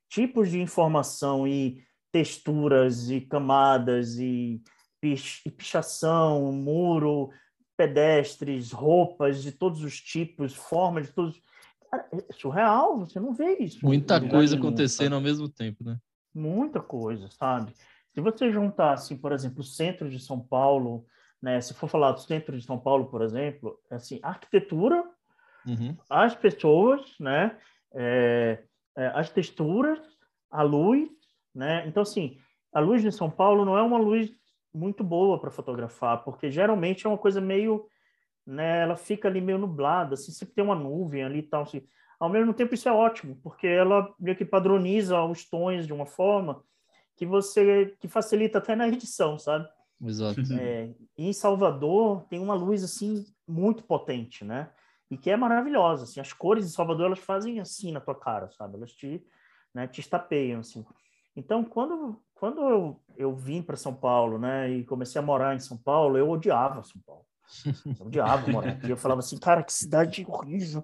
tipos de informação e texturas e camadas e, e pichação, muro, pedestres, roupas de todos os tipos, formas de todos. Cara, é surreal, você não vê isso. Muita coisa acontecendo ao mesmo tempo, né? Muita coisa, sabe? Se você juntar, assim, por exemplo, o centro de São Paulo, né, se for falar do centro de São Paulo, por exemplo, assim, arquitetura, uhum. as pessoas, né, é, é, as texturas, a luz, né? Então, assim, a luz de São Paulo não é uma luz muito boa para fotografar, porque geralmente é uma coisa meio, né, ela fica ali meio nublada, assim, sempre tem uma nuvem ali e tal, assim. ao mesmo tempo isso é ótimo, porque ela meio que padroniza os tons de uma forma que você que facilita até na edição, sabe? Exato. É, em Salvador tem uma luz assim muito potente, né? E que é maravilhosa, assim. As cores de Salvador elas fazem assim na tua cara, sabe? Elas te, né, te estapeiam assim. Então, quando quando eu, eu vim para São Paulo, né, e comecei a morar em São Paulo, eu odiava São Paulo. Eu odiava morar aqui. Eu falava assim, cara, que cidade horrível.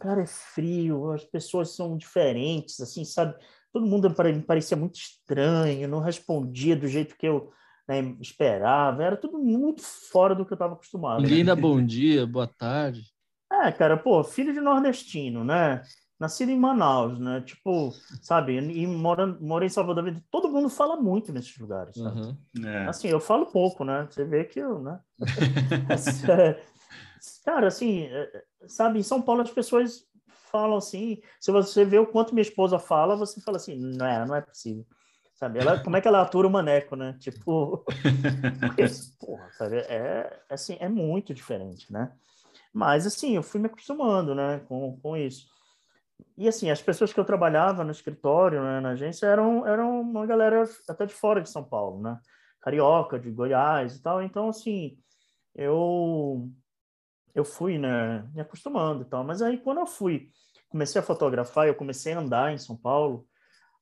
Cara, é frio, as pessoas são diferentes, assim, sabe? Todo mundo me parecia muito estranho, não respondia do jeito que eu né, esperava. Era tudo muito fora do que eu estava acostumado. Ninguém dá bom dia, boa tarde. É, cara, pô, filho de nordestino, né? Nascido em Manaus, né? Tipo, sabe? E mora, mora em Salvador. Todo mundo fala muito nesses lugares, sabe? Uhum. É. Assim, eu falo pouco, né? Você vê que eu, né? É, cara, assim, é, sabe? Em São Paulo as pessoas falam assim. Se você vê o quanto minha esposa fala, você fala assim, não é, não é possível. Sabe? Ela, como é que ela atura o maneco, né? Tipo, porque, porra, sabe? É, assim, é muito diferente, né? Mas, assim, eu fui me acostumando, né, com, com isso. E, assim, as pessoas que eu trabalhava no escritório, né, na agência, eram, eram uma galera até de fora de São Paulo, né? Carioca, de Goiás e tal. Então, assim, eu eu fui, né, me acostumando e tal. Mas aí, quando eu fui, comecei a fotografar, eu comecei a andar em São Paulo,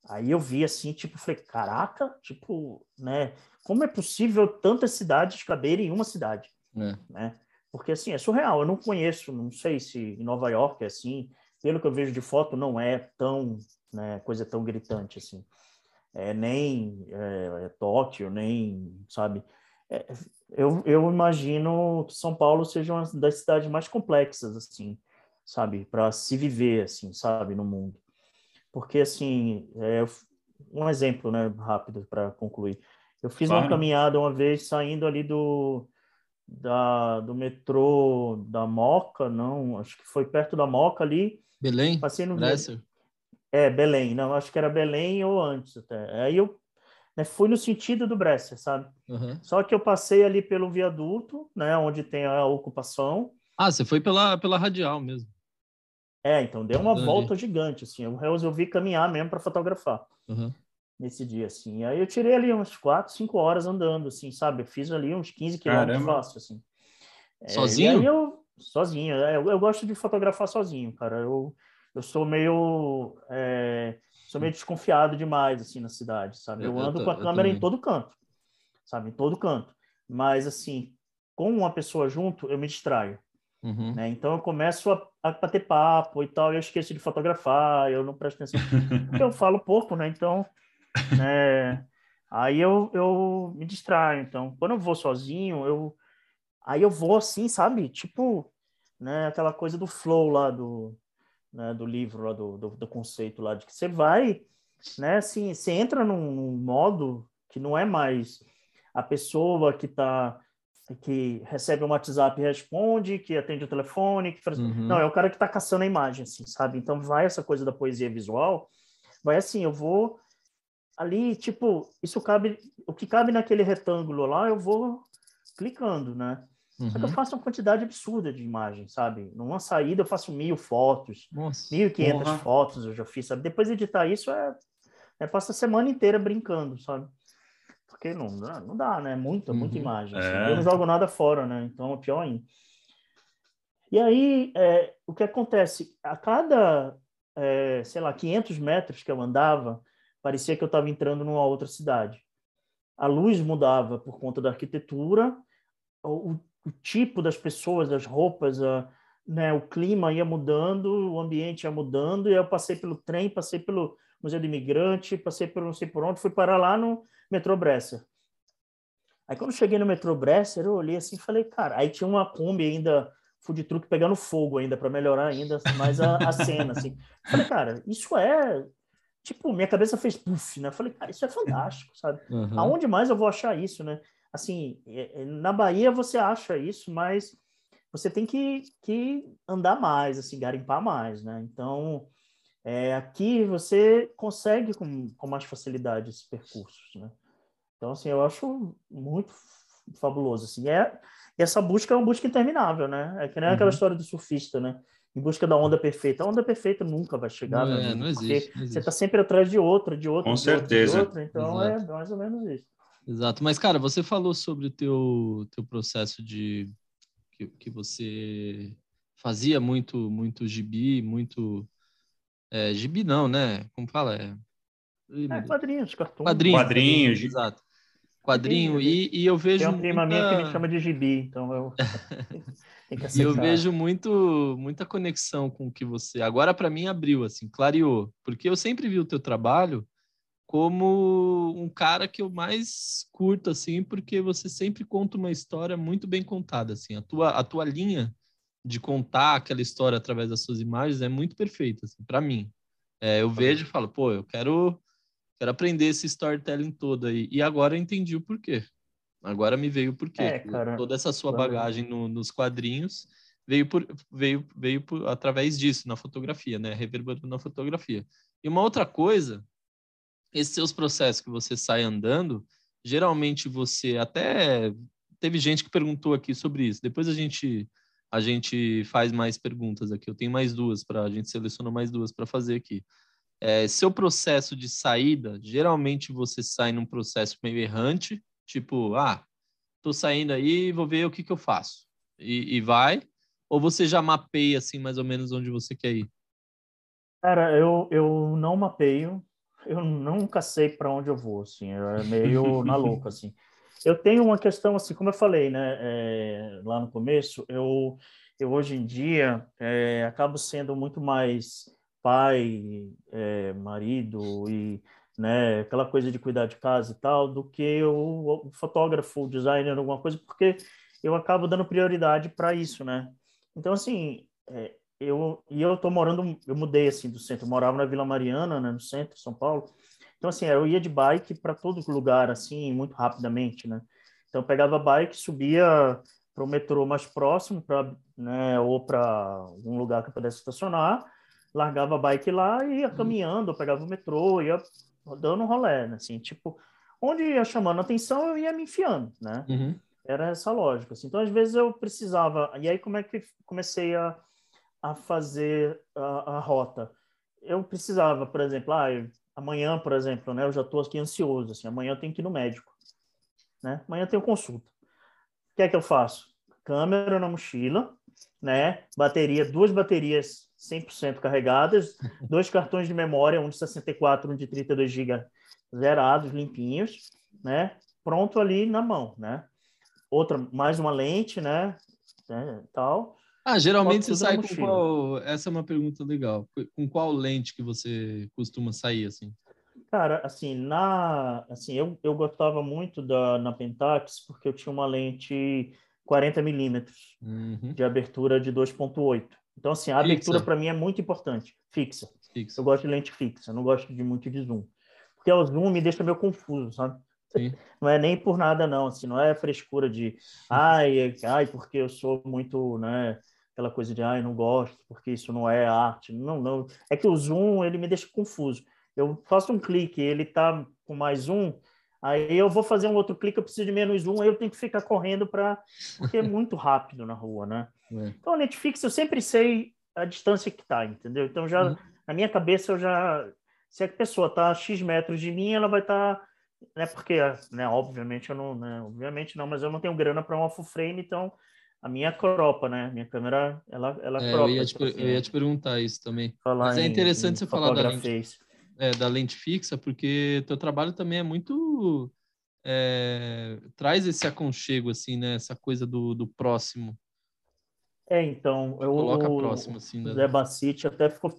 aí eu vi, assim, tipo, falei, caraca, tipo, né, como é possível tantas cidades caberem em uma cidade, é. né? Porque, assim, é surreal. Eu não conheço, não sei se em Nova York é assim. Pelo que eu vejo de foto, não é tão, né, coisa tão gritante assim. É, nem é, é Tóquio, nem, sabe? É, eu, eu imagino que São Paulo seja uma das cidades mais complexas, assim, sabe? Para se viver, assim, sabe? No mundo. Porque, assim, é, um exemplo, né, rápido para concluir. Eu fiz claro. uma caminhada uma vez saindo ali do da, do metrô da Moca, não, acho que foi perto da Moca ali. Belém? Passei no. É, Belém, não, acho que era Belém ou antes até. Aí eu né, fui no sentido do Bresser, sabe? Uhum. Só que eu passei ali pelo viaduto, né, onde tem a ocupação. Ah, você foi pela, pela radial mesmo. É, então deu uma volta gigante, assim. Eu resolvi caminhar mesmo para fotografar. Uhum nesse dia, assim. Aí eu tirei ali uns 4, 5 horas andando, assim, sabe? Eu fiz ali uns 15 quilômetros fácil, assim. É, sozinho? É, eu, sozinho. É, eu, eu, gosto de fotografar sozinho, cara. Eu, eu sou meio... É, sou meio desconfiado demais, assim, na cidade, sabe? Eu, eu ando com a câmera em todo canto, sabe? Em todo canto. Mas, assim, com uma pessoa junto, eu me distraio. Uhum. Né? Então eu começo a bater papo e tal, eu esqueço de fotografar, eu não presto atenção, porque eu falo pouco, né? Então né? Aí eu, eu me distraio. Então, quando eu vou sozinho, eu aí eu vou assim, sabe? Tipo, né? Aquela coisa do flow lá do, né? do livro lá do, do, do conceito lá de que você vai, né? Assim, você entra num, num modo que não é mais a pessoa que está que recebe um WhatsApp e responde, que atende o telefone, que faz... uhum. não é o cara que está caçando a imagem, assim, sabe? Então vai essa coisa da poesia visual, vai assim, eu vou ali, tipo, isso cabe, o que cabe naquele retângulo lá, eu vou clicando, né? Uhum. Só que eu uhum. faço uma quantidade absurda de imagens, sabe? Numa saída eu faço mil fotos, mil e quinhentas fotos eu já fiz, sabe? Depois editar isso é, é passa a semana inteira brincando, sabe? Porque não, não dá, né? Muita, muita uhum. imagem. Assim. É. Eu não jogo nada fora, né? Então é pior ainda. E aí, é, o que acontece? A cada, é, sei lá, 500 metros que eu andava, parecia que eu estava entrando numa outra cidade. A luz mudava por conta da arquitetura, o, o tipo das pessoas, das roupas, a, né, o clima ia mudando, o ambiente ia mudando, e eu passei pelo trem, passei pelo Museu do Imigrante, passei por não sei por onde, fui parar lá no metrô Bresser. Aí quando cheguei no metrô Bresser, eu olhei assim e falei, cara, aí tinha uma Kombi ainda, food truck pegando fogo ainda, para melhorar ainda mais a, a cena, assim. Falei, cara, isso é tipo, minha cabeça fez puff, né? Falei, cara, isso é fantástico, sabe? Uhum. Aonde mais eu vou achar isso, né? Assim, é, é, na Bahia você acha isso, mas você tem que, que andar mais, assim, garimpar mais, né? Então, é, aqui você consegue com, com mais facilidade esses percursos, né? Então, assim, eu acho muito fabuloso, assim. É, essa busca é uma busca interminável, né? É que nem uhum. aquela história do surfista, né? em busca da onda perfeita. A onda perfeita nunca vai chegar, não, é, não existe, não existe. Você está sempre atrás de outra, de outra, Com de certeza. outra, de outra. Então Exato. é mais ou menos isso. Exato. Mas, cara, você falou sobre o teu, teu processo de que, que você fazia muito, muito gibi, muito. É, gibi não, né? Como fala? É, é quadrinhos, cartões. Quadrinhos. Quadrinhos. Exato. Quadrinho. E, e eu vejo. Tem uma prima muita... minha que me chama de gibi, então eu. e eu vejo muito, muita conexão com o que você. Agora, para mim, abriu, assim, clareou. Porque eu sempre vi o teu trabalho como um cara que eu mais curto, assim, porque você sempre conta uma história muito bem contada, assim. A tua, a tua linha de contar aquela história através das suas imagens é muito perfeita, assim, para mim. É, eu vejo e falo, pô, eu quero, quero aprender esse storytelling todo aí. E agora eu entendi o porquê. Agora me veio o porquê. É, cara, Toda essa sua bagagem no, nos quadrinhos veio, por, veio, veio por, através disso, na fotografia, né? Reverberando na fotografia. E uma outra coisa esses seus processos que você sai andando, geralmente você até teve gente que perguntou aqui sobre isso. Depois a gente a gente faz mais perguntas aqui. Eu tenho mais duas para a gente selecionar mais duas para fazer aqui. É, seu processo de saída, geralmente você sai num processo meio errante, tipo, ah, tô saindo aí, vou ver o que que eu faço e, e vai. Ou você já mapeia assim mais ou menos onde você quer ir? Cara, eu, eu não mapeio, eu nunca sei para onde eu vou, assim, é meio na louca, assim. Eu tenho uma questão, assim, como eu falei, né, é, lá no começo, eu, eu hoje em dia é, acabo sendo muito mais pai, é, marido e, né, aquela coisa de cuidar de casa e tal, do que o, o fotógrafo, o designer, alguma coisa, porque eu acabo dando prioridade para isso, né. Então, assim, é, eu e eu tô morando, eu mudei assim do centro, eu morava na Vila Mariana, né, no centro de São Paulo. Então assim, eu ia de bike para todo lugar assim, muito rapidamente, né? Então pegava a bike, subia para o metrô mais próximo, para né, ou para um lugar que eu pudesse estacionar, largava a bike lá e ia uhum. caminhando, eu pegava o metrô, ia dando um rolê, né? assim, tipo, onde ia chamando atenção, eu ia me enfiando, né? Uhum. Era essa lógica. Assim. Então, às vezes eu precisava. E aí, como é que comecei a a fazer a, a rota. Eu precisava, por exemplo, ah, eu, amanhã, por exemplo, né, eu já estou aqui ansioso, assim, amanhã eu tenho que ir no médico, né? Amanhã eu tenho consulta. O que é que eu faço? Câmera na mochila, né? Bateria, duas baterias 100% carregadas, dois cartões de memória, um de 64, um de 32 GB zerados, limpinhos, né? Pronto ali na mão, né? Outra, mais uma lente, né? né? Tal. Ah, geralmente você sai com qual. Essa é uma pergunta legal. Com qual lente que você costuma sair assim? Cara, assim, na, assim, eu, eu gostava muito da na Pentax porque eu tinha uma lente 40 milímetros uhum. de abertura de 2.8. Então, assim, a fixa. abertura para mim é muito importante, fixa. fixa. Eu gosto de lente fixa, não gosto de muito de zoom. Porque o zoom me deixa meio confuso, sabe? Sim. Não é nem por nada, não. Assim, não é frescura de, ai, ai, porque eu sou muito, né? aquela coisa de, ai, não gosto, porque isso não é arte. Não, não. É que o zoom, ele me deixa confuso. Eu faço um clique, ele tá com mais um, aí eu vou fazer um outro clique, eu preciso de menos um, aí eu tenho que ficar correndo para porque é muito rápido na rua, né? É. Então, a Netflix eu sempre sei a distância que tá, entendeu? Então já uhum. na minha cabeça eu já se a pessoa tá a X metros de mim, ela vai estar tá, né, porque, né, obviamente eu não, né, obviamente não, mas eu não tenho grana para um full frame, então a minha cropa, né? Minha câmera, ela, ela é, cropa. Eu ia, te, tipo assim, eu ia te perguntar isso também. Mas é interessante em, você falar da lente, é, da lente fixa, porque teu trabalho também é muito... É, traz esse aconchego, assim, né? Essa coisa do, do próximo. É, então, eu... Coloca próximo, assim. O Zé Bacite até ficou,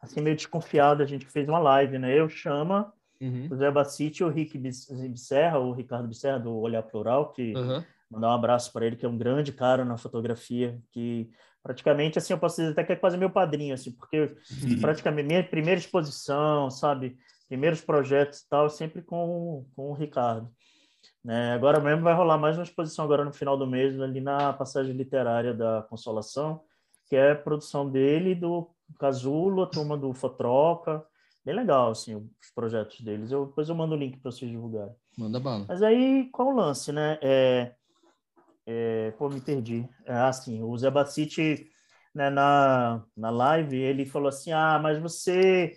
assim, meio desconfiado. A gente fez uma live, né? Eu, Chama, uhum. o Zé Bacite e o Rick Bisserra, o Ricardo Bisserra, do Olhar Plural, que... Uhum mandar um abraço para ele, que é um grande cara na fotografia, que praticamente, assim, eu posso dizer até que é quase meu padrinho, assim, porque uhum. praticamente minha primeira exposição, sabe, primeiros projetos e tal, sempre com, com o Ricardo. Né? Agora mesmo vai rolar mais uma exposição agora no final do mês, ali na passagem literária da Consolação, que é a produção dele do Casulo, a turma do Fotroca, bem legal, assim, os projetos deles. Eu, depois eu mando o link para vocês divulgarem. Manda bala. Mas aí, qual o lance, né? É, é, pô, me perdi. É, assim, o Zé Bacite, né, na, na live, ele falou assim: Ah, mas você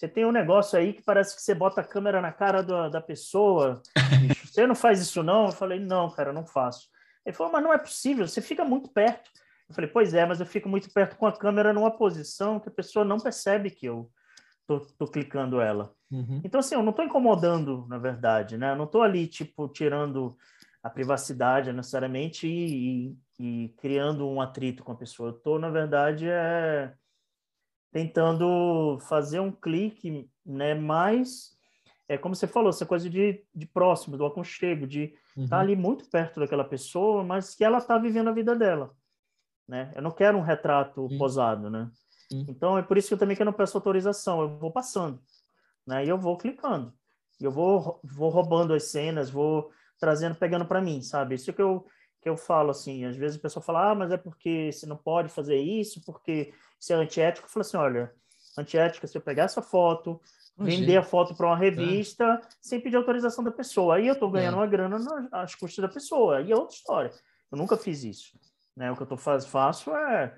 você tem um negócio aí que parece que você bota a câmera na cara do, da pessoa. Bicho, você não faz isso, não? Eu falei, não, cara, não faço. Ele falou, mas não é possível, você fica muito perto. Eu falei, pois é, mas eu fico muito perto com a câmera numa posição que a pessoa não percebe que eu tô, tô clicando ela. Uhum. Então, assim, eu não estou incomodando, na verdade, né? Eu não estou ali, tipo, tirando a privacidade necessariamente e, e, e, criando um atrito com a pessoa. Eu estou, na verdade, é, tentando fazer um clique, né? Mais, é como você falou, essa coisa de, de próximo, do aconchego, de estar uhum. tá ali muito perto daquela pessoa, mas que ela está vivendo a vida dela, né? Eu não quero um retrato Sim. posado, né? Sim. Então, é por isso que eu também que eu não peço autorização, eu vou passando, né? E eu vou clicando, eu vou, vou roubando as cenas, vou trazendo, pegando para mim, sabe? Isso que eu que eu falo assim, às vezes o pessoal fala, ah, mas é porque você não pode fazer isso, porque isso é antiético. Eu falo assim, olha, antiética se eu pegar essa foto, vender a foto para uma revista é. sem pedir autorização da pessoa. Aí eu estou ganhando é. uma grana às custas da pessoa. Aí é outra história. Eu nunca fiz isso. Né? O que eu tô faz, faço é,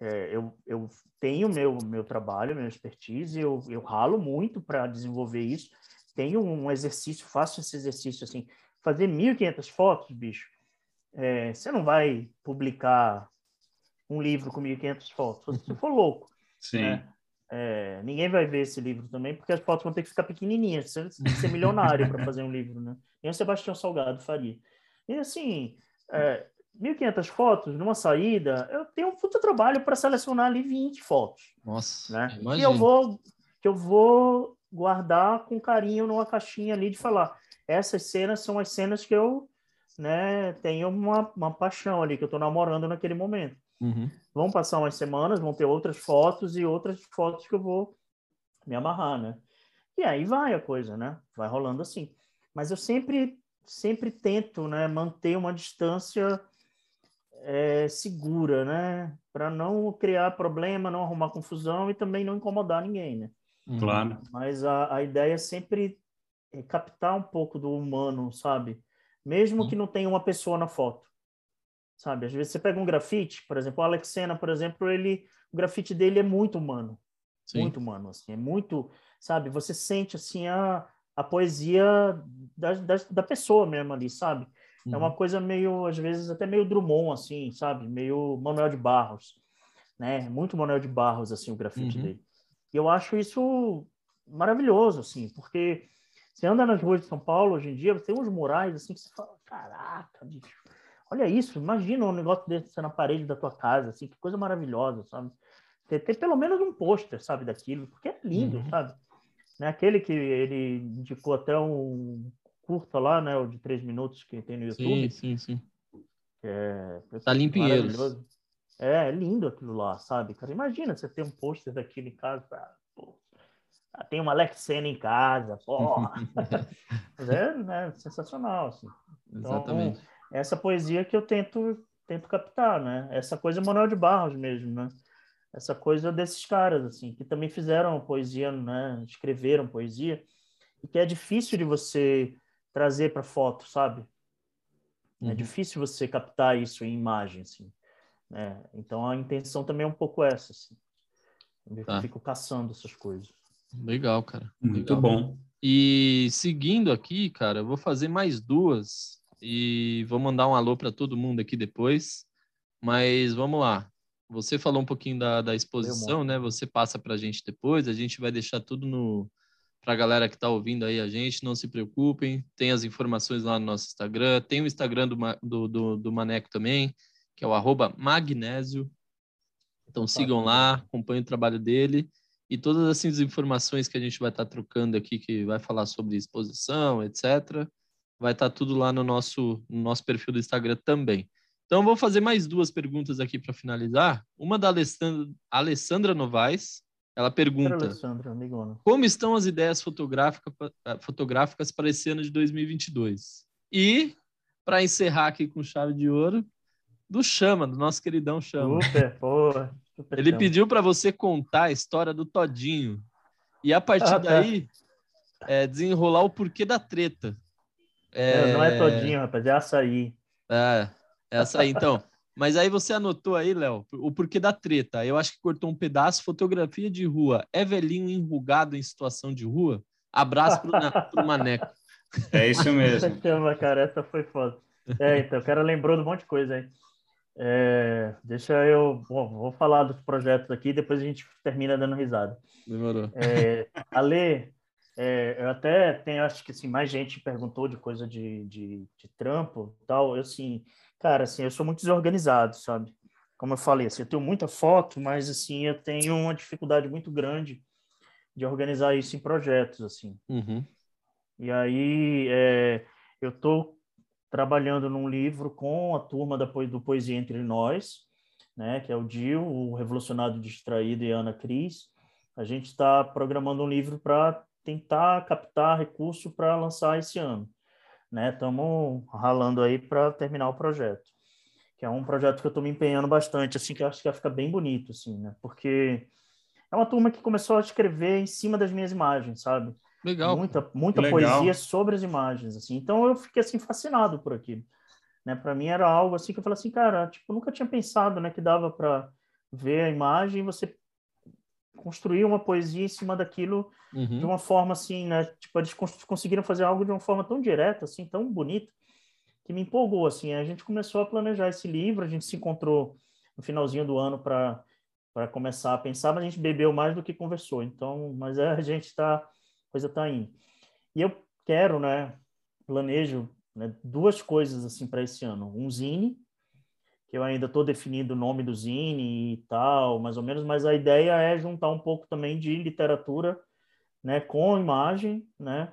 é, eu, eu tenho meu meu trabalho, minha expertise, eu, eu ralo muito para desenvolver isso. Tenho um exercício, faço esse exercício assim, fazer 1.500 fotos, bicho é, você não vai publicar um livro com 1.500 fotos, se for louco. Sim. Né? É, ninguém vai ver esse livro também, porque as fotos vão ter que ficar pequenininhas. Você tem que ser milionário para fazer um livro, né? Nem o Sebastião Salgado faria. E assim, é, 1.500 fotos numa saída, eu tenho um puta trabalho para selecionar ali 20 fotos. Nossa, né? Que eu vou que eu vou guardar com carinho numa caixinha ali de falar. Essas cenas são as cenas que eu né, tenho uma, uma paixão ali, que eu estou namorando naquele momento. Uhum. Vão passar umas semanas, vão ter outras fotos e outras fotos que eu vou me amarrar, né? E aí vai a coisa, né? Vai rolando assim. Mas eu sempre, sempre tento, né, manter uma distância é, segura, né? Para não criar problema, não arrumar confusão e também não incomodar ninguém, né? Uhum. Claro. Mas a, a ideia é sempre é captar um pouco do humano, sabe? mesmo que não tenha uma pessoa na foto. Sabe? Às vezes você pega um grafite, por exemplo, o Alex Sena, por exemplo, ele, o grafite dele é muito humano. Sim. Muito humano, assim, é muito, sabe? Você sente, assim, a, a poesia da, da, da pessoa mesmo ali, sabe? Uhum. É uma uhum. coisa meio, às vezes, até meio Drummond, assim, sabe? Meio Manuel de Barros, né? Muito Manuel de Barros, assim, o grafite uhum. dele. E eu acho isso maravilhoso, assim, porque você anda nas ruas de São Paulo hoje em dia, tem uns murais assim que você fala, caraca, bicho, olha isso, imagina um negócio desse na parede da tua casa, assim, que coisa maravilhosa, sabe? Ter, ter pelo menos um pôster, sabe, daquilo, porque é lindo, uhum. sabe? Né? Aquele que ele indicou até um curta lá, né, o de três minutos que tem no YouTube. Sim, sim, sim. É, tá. É, é lindo aquilo lá, sabe, cara? Imagina você ter um pôster daquilo em casa, pô, tem uma Lexena em casa, porra. é, né, sensacional, assim. Então, Exatamente. Essa poesia que eu tento, tento captar, né? Essa coisa Manuel de Barros mesmo, né? Essa coisa desses caras, assim, que também fizeram poesia, né? Escreveram poesia e que é difícil de você trazer para foto, sabe? É uhum. É difícil você captar isso em imagem, assim. Né? Então a intenção também é um pouco essa, assim. Eu tá. fico caçando essas coisas. Legal, cara. Muito Legal. bom. E seguindo aqui, cara, eu vou fazer mais duas e vou mandar um alô para todo mundo aqui depois. Mas vamos lá. Você falou um pouquinho da, da exposição, né? Você passa para a gente depois. A gente vai deixar tudo no para a galera que está ouvindo aí a gente. Não se preocupem. Tem as informações lá no nosso Instagram. Tem o Instagram do, do, do, do Maneco também, que é o arroba magnésio. Então sigam lá, acompanhem o trabalho dele e todas essas informações que a gente vai estar tá trocando aqui, que vai falar sobre exposição, etc., vai estar tá tudo lá no nosso, no nosso perfil do Instagram também. Então, vou fazer mais duas perguntas aqui para finalizar. Uma da Alessandra, Alessandra Novaes. Ela pergunta: Como estão as ideias fotográfica, eh, fotográficas para esse ano de 2022? E, para encerrar aqui com chave de ouro, do Chama, do nosso queridão Chama. Super, porra. Ele pediu para você contar a história do Todinho. E a partir ah, tá. daí, é, desenrolar o porquê da treta. É... Não, não é Todinho, rapaz, é açaí. É, é açaí. Então, Mas aí você anotou aí, Léo, o porquê da treta. Eu acho que cortou um pedaço. Fotografia de rua. É velhinho enrugado em situação de rua? Abraço pro, pro Maneco. É isso mesmo. Chama, cara, essa foi foda. É, então, o cara lembrou de um monte de coisa aí. É, deixa eu. Bom, vou falar dos projetos aqui, depois a gente termina dando risada. Demorou. É, Ale, é, eu até tenho, acho que assim, mais gente perguntou de coisa de, de, de trampo tal. Eu, assim, cara, assim, eu sou muito desorganizado, sabe? Como eu falei, assim, eu tenho muita foto, mas assim, eu tenho uma dificuldade muito grande de organizar isso em projetos, assim. Uhum. E aí, é, eu estou trabalhando num livro com a turma da, do Poesia Entre Nós, né, que é o Dil, o Revolucionário Distraído e a Ana Cris. A gente está programando um livro para tentar captar recurso para lançar esse ano. Estamos né? ralando aí para terminar o projeto, que é um projeto que eu estou me empenhando bastante, assim, que eu acho que vai ficar bem bonito, assim, né? porque é uma turma que começou a escrever em cima das minhas imagens, sabe? Legal. Muita, muita poesia sobre as imagens, assim. Então eu fiquei assim fascinado por aquilo. Né? Para mim era algo assim que eu falei assim, cara, tipo, nunca tinha pensado, né, que dava para ver a imagem e você construir uma poesia em cima daquilo uhum. de uma forma assim, né? Tipo, eles conseguiram fazer algo de uma forma tão direta, assim, tão bonita, que me empolgou, assim. A gente começou a planejar esse livro, a gente se encontrou no finalzinho do ano para para começar a pensar, mas a gente bebeu mais do que conversou. Então, mas é, a gente está coisa está indo. E eu quero, né, planejo né, duas coisas assim para esse ano. Um zine, que eu ainda estou definindo o nome do zine e tal, mais ou menos, mas a ideia é juntar um pouco também de literatura, né, com imagem, né?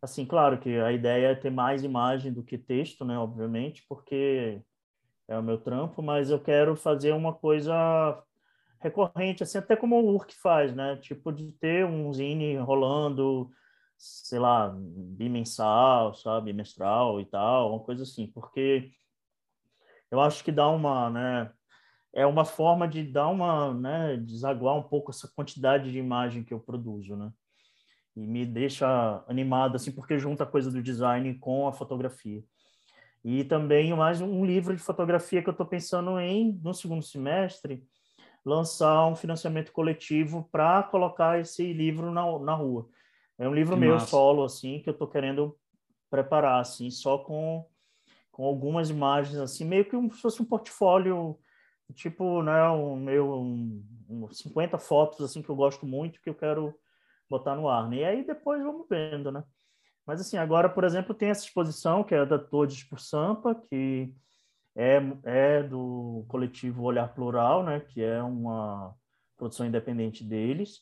Assim, claro que a ideia é ter mais imagem do que texto, né, obviamente, porque é o meu trampo, mas eu quero fazer uma coisa recorrente, assim, até como o Urk faz, né? Tipo, de ter um zine rolando, sei lá, bimensal, sabe? Bimestral e tal, uma coisa assim, porque eu acho que dá uma, né? É uma forma de dar uma, né? Desaguar um pouco essa quantidade de imagem que eu produzo, né? E me deixa animado, assim, porque junta a coisa do design com a fotografia. E também mais um livro de fotografia que eu estou pensando em, no segundo semestre, lançar um financiamento coletivo para colocar esse livro na, na rua. É um livro que meu massa. solo, assim, que eu estou querendo preparar, assim, só com, com algumas imagens, assim, meio que um, se fosse um portfólio, tipo, né, um meu, um, um 50 fotos, assim, que eu gosto muito, que eu quero botar no ar, né? E aí depois vamos vendo, né? Mas, assim, agora, por exemplo, tem essa exposição, que é da Todes por Sampa, que é, é do coletivo Olhar Plural, né, que é uma produção independente deles.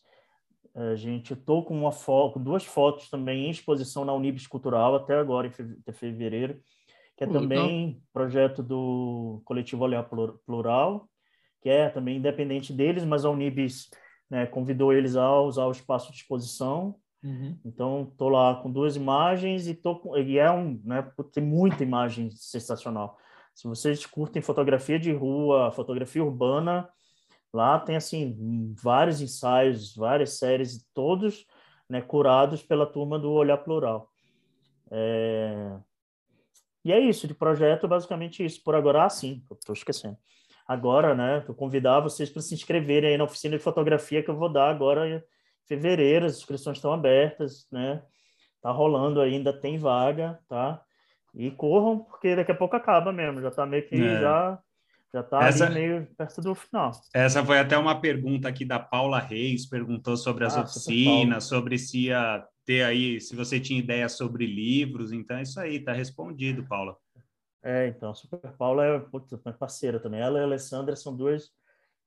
A gente estou com uma foto, duas fotos também em exposição na Unibis Cultural até agora, em fevereiro, que é também projeto do coletivo Olhar Plural, que é também independente deles, mas a Unibis né, convidou eles a usar o espaço de exposição. Uhum. Então, estou lá com duas imagens e, tô com, e é um, né, tem muita imagem sensacional. Se vocês curtem fotografia de rua, fotografia urbana, lá tem assim vários ensaios, várias séries, todos né, curados pela turma do Olhar Plural. É... E é isso, de projeto, basicamente isso. Por agora, ah, sim, estou esquecendo. Agora, né, vou convidar vocês para se inscreverem aí na oficina de fotografia que eu vou dar agora em fevereiro, as inscrições estão abertas, né? Tá rolando ainda, tem vaga, tá? E corram, porque daqui a pouco acaba mesmo, já está meio que é. já já está essa, meio perto do final. Essa foi até uma pergunta aqui da Paula Reis, perguntou sobre as ah, oficinas, sobre se ia ter aí, se você tinha ideia sobre livros, então é isso aí, está respondido, Paula. É, então, Super Paula é putz, parceira também. Ela e a Alessandra são duas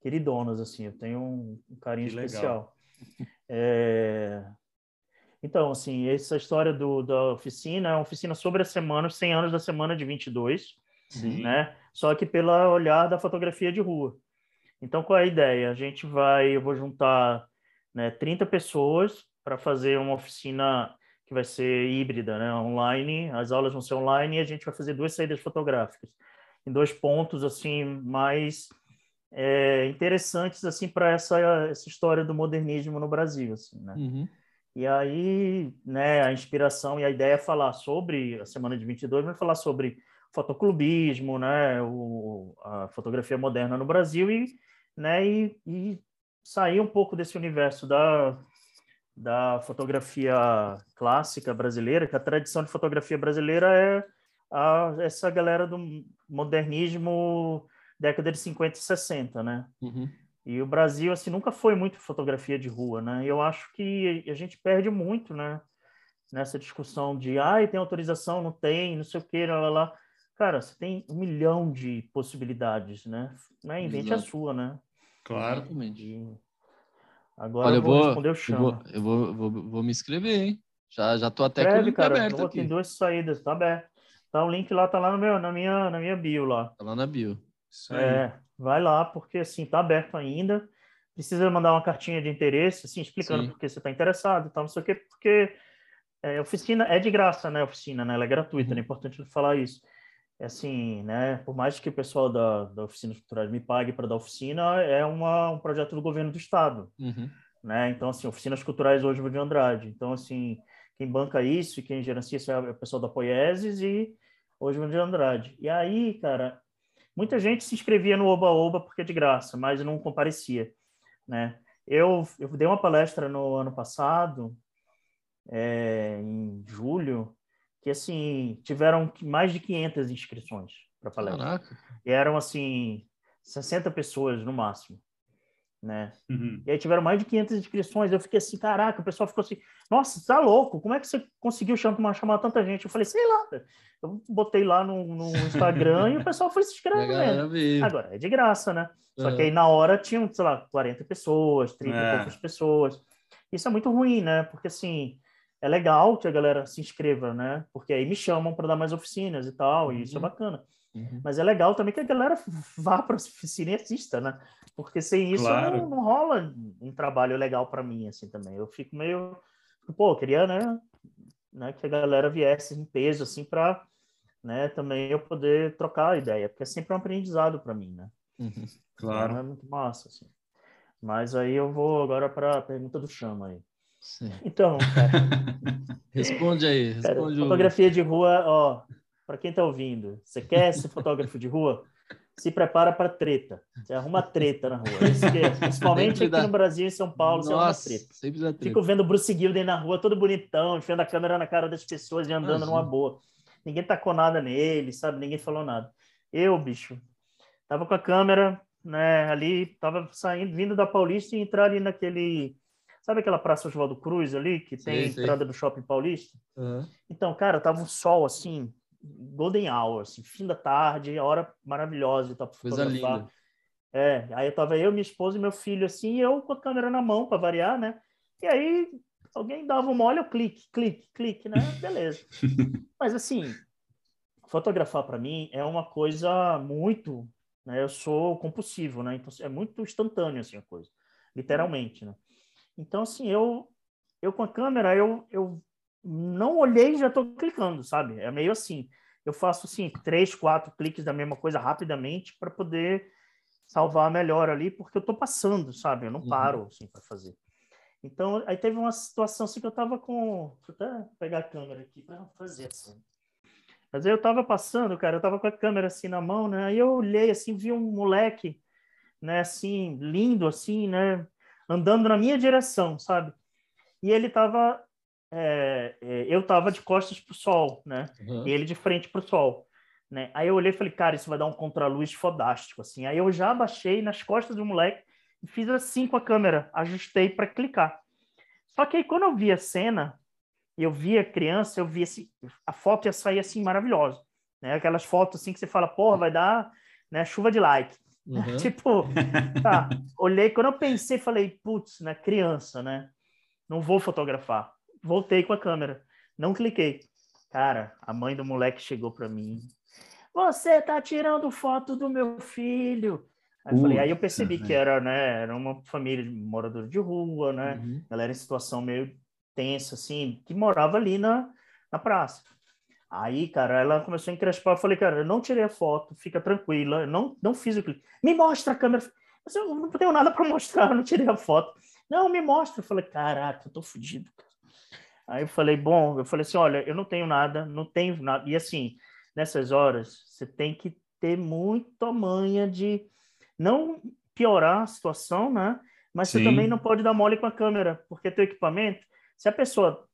queridonas, assim, eu tenho um, um carinho que especial. É, então, assim, essa história do, da oficina é uma oficina sobre a semana, 100 anos da semana de 22, Sim. né? Só que pelo olhar da fotografia de rua. Então, qual é a ideia? A gente vai, eu vou juntar né, 30 pessoas para fazer uma oficina que vai ser híbrida, né, online. As aulas vão ser online e a gente vai fazer duas saídas fotográficas em dois pontos assim mais é, interessantes assim para essa essa história do modernismo no Brasil, assim, né? Uhum. E aí, né, a inspiração e a ideia é falar sobre a semana de 22, vai falar sobre fotoclubismo, né, o, a fotografia moderna no Brasil e, né, e, e sair um pouco desse universo da, da fotografia clássica brasileira, que a tradição de fotografia brasileira é a, essa galera do modernismo década de 50 e 60, né? Uhum. E o Brasil, assim, nunca foi muito fotografia de rua, né? Eu acho que a gente perde muito, né? Nessa discussão de, ai, tem autorização, não tem, não sei o que, lá, lá, lá. Cara, você tem um milhão de possibilidades, né? né? Invente Exato. a sua, né? Claro. Exatamente. Agora Olha, eu vou, responder o chão. Eu, vou, eu vou, vou, vou, me inscrever, hein? Já, já tô até Escreve, com o cara, aberto aqui. Tem duas saídas, tá aberto. Tá, o link lá tá lá no meu, na, minha, na minha bio lá. Tá lá na bio. É, vai lá, porque assim, tá aberto ainda. Precisa mandar uma cartinha de interesse, assim, explicando Sim. porque você está interessado e tal, não sei o quê, porque é, oficina é de graça, né? Oficina, né? Ela é gratuita, uhum. é importante falar isso. É assim, né? Por mais que o pessoal da, da oficina culturais me pague para dar oficina, é uma, um projeto do governo do estado, uhum. né? Então, assim, oficinas culturais hoje de Andrade. Então, assim, quem banca isso e quem gerencia isso é o pessoal da Poieses e hoje de Andrade. E aí, cara, Muita gente se inscrevia no Oba-Oba porque é de graça, mas não comparecia, né? Eu, eu dei uma palestra no ano passado, é, em julho, que assim tiveram mais de 500 inscrições para palestra. Caraca. E eram assim 60 pessoas no máximo né? Uhum. E aí tiveram mais de 500 inscrições. Eu fiquei assim, caraca, o pessoal ficou assim, nossa, tá louco, como é que você conseguiu chamar, chamar tanta gente? Eu falei, sei lá, eu botei lá no, no Instagram e o pessoal foi se inscrevendo. Agora, é de graça, né? Só uhum. que aí na hora tinham, sei lá, 40 pessoas, 30 é. e poucas pessoas. Isso é muito ruim, né? Porque assim, é legal que a galera se inscreva, né? Porque aí me chamam para dar mais oficinas e tal, e isso é uhum. bacana. Uhum. Mas é legal também que a galera vá para a oficina e assista, né? Porque sem isso claro. não, não, rola um trabalho legal para mim, assim, também. Eu fico meio... Pô, queria, né, né, que a galera viesse em peso, assim, para né, também eu poder trocar a ideia, porque é sempre um aprendizado para mim, né? Uhum. Claro. Então, é muito massa, assim. Mas aí eu vou agora para a pergunta do Chama aí. Sim. Então, cara... responde aí, responde cara. Fotografia de rua, ó, para quem está ouvindo, você quer ser fotógrafo de rua? Se prepara para treta. Você arruma treta na rua. É, principalmente aqui dá. no Brasil, em São Paulo, Nossa, você arruma treta. Treta. Fico vendo o Bruce Gilden na rua, todo bonitão, enfiando a câmera na cara das pessoas e andando Imagina. numa boa. Ninguém tacou nada nele, sabe? Ninguém falou nada. Eu, bicho, tava com a câmera, né, ali, tava saindo, vindo da Paulista e entrar ali naquele Sabe aquela Praça Oswaldo Cruz ali, que tem sim, entrada sim. do Shopping Paulista? Uhum. Então, cara, tava um sol assim, golden hour, assim, fim da tarde, hora maravilhosa e tal para fotografar. É, aí eu tava eu, minha esposa e meu filho assim, e eu com a câmera na mão para variar, né? E aí alguém dava uma olha, eu clique, clique, clique, né? Beleza. Mas assim, fotografar para mim é uma coisa muito, né? Eu sou compulsivo, né? Então é muito instantâneo assim a coisa, literalmente, né? Então assim, eu eu com a câmera eu eu não olhei e já estou clicando, sabe? É meio assim. Eu faço assim três, quatro cliques da mesma coisa rapidamente para poder salvar melhor ali, porque eu estou passando, sabe? Eu não uhum. paro assim para fazer. Então, aí teve uma situação assim que eu estava com, vou até pegar a câmera aqui para fazer assim. Mas aí eu estava passando, cara, eu estava com a câmera assim na mão, né? Aí eu olhei assim, vi um moleque, né, assim, lindo assim, né, andando na minha direção, sabe? E ele estava é, é, eu tava de costas pro sol, né? Uhum. E ele de frente pro sol. Né? Aí eu olhei e falei, cara, isso vai dar um contraluz fodástico, assim. Aí eu já abaixei nas costas do moleque e fiz assim com a câmera, ajustei para clicar. Só que aí quando eu vi a cena, eu vi a criança, eu vi assim, a foto ia sair assim maravilhosa, né? Aquelas fotos assim que você fala, porra, vai dar, né, chuva de like. Uhum. tipo, tá, olhei, quando eu pensei, falei, putz, né, criança, né? Não vou fotografar voltei com a câmera. Não cliquei. Cara, a mãe do moleque chegou para mim. Você tá tirando foto do meu filho. Aí, falei, aí eu percebi que era, né, era uma família de moradores de rua, né? Uhum. Ela era em situação meio tensa, assim, que morava ali na, na praça. Aí, cara, ela começou a encrespar. Eu falei, cara, eu não tirei a foto, fica tranquila, eu não, não fiz o clique. Me mostra a câmera. Eu não tenho nada para mostrar, eu não tirei a foto. Não, me mostra. Eu falei, caraca, eu tô fudido, cara. Aí eu falei, bom, eu falei assim, olha, eu não tenho nada, não tenho nada. E assim, nessas horas, você tem que ter muita manha de não piorar a situação, né? Mas Sim. você também não pode dar mole com a câmera, porque teu equipamento, se a pessoa,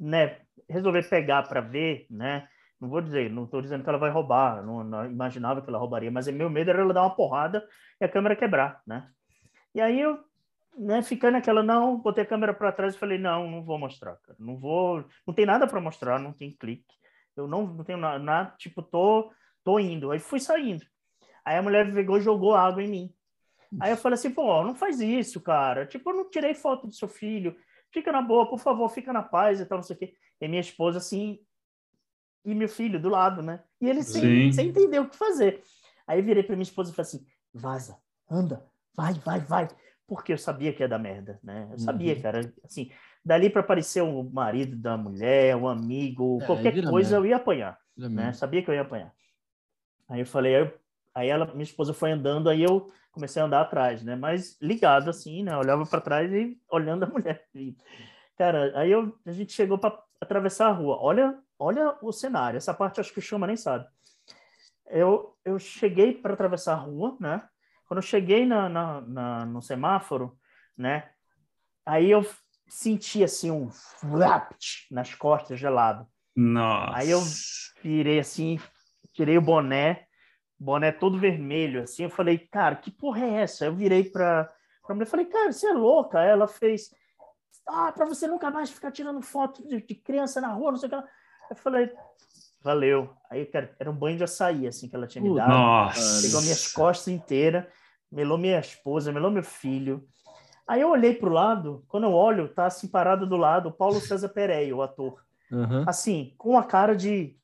né, resolver pegar para ver, né? Não vou dizer, não estou dizendo que ela vai roubar, não, não, imaginava que ela roubaria, mas meu medo era ela dar uma porrada e a câmera quebrar, né? E aí eu, né, ficando naquela, não, botei a câmera para trás e falei, não, não vou mostrar, cara, não vou, não tem nada para mostrar, não tem clique, eu não, não tenho nada, tipo, tô, tô indo, aí fui saindo. Aí a mulher pegou e jogou água em mim. Aí eu falei assim, pô, não faz isso, cara. Tipo, eu não tirei foto do seu filho. Fica na boa, por favor, fica na paz e tal, não sei o quê. E minha esposa, assim, e meu filho do lado, né? E ele sem, sem entender o que fazer. Aí virei para minha esposa e falei assim: vaza, anda, vai, vai, vai. Porque eu sabia que ia dar merda, né? Eu sabia, uhum. cara. Assim, dali para aparecer o marido da mulher, o amigo, é, qualquer coisa, eu ia apanhar. né? Sabia que eu ia apanhar. Aí eu falei, aí, aí ela, minha esposa foi andando, aí eu comecei a andar atrás, né? Mas ligado assim, né? olhava para trás e olhando a mulher. E, cara, aí eu, a gente chegou para atravessar a rua. Olha olha o cenário. Essa parte acho que o Chama nem sabe. Eu, eu cheguei para atravessar a rua, né? Quando eu cheguei na, na, na, no semáforo, né? Aí eu senti assim um flapt nas costas gelado. Nossa. Aí eu virei assim, tirei o boné, boné todo vermelho, assim. Eu falei, cara, que porra é essa? Eu virei para a mulher, falei, cara, você é louca? Ela fez, ah, para você nunca mais ficar tirando foto de, de criança na rua, não sei o que. Eu falei, valeu. Aí, cara, era um banho de açaí, assim, que ela tinha me dado. Nossa. Pegou minhas costas inteiras, melou minha esposa, melou meu filho. Aí eu olhei para o lado, quando eu olho, tá assim, parado do lado, o Paulo César Pereira, o ator. Uhum. Assim, com a cara de...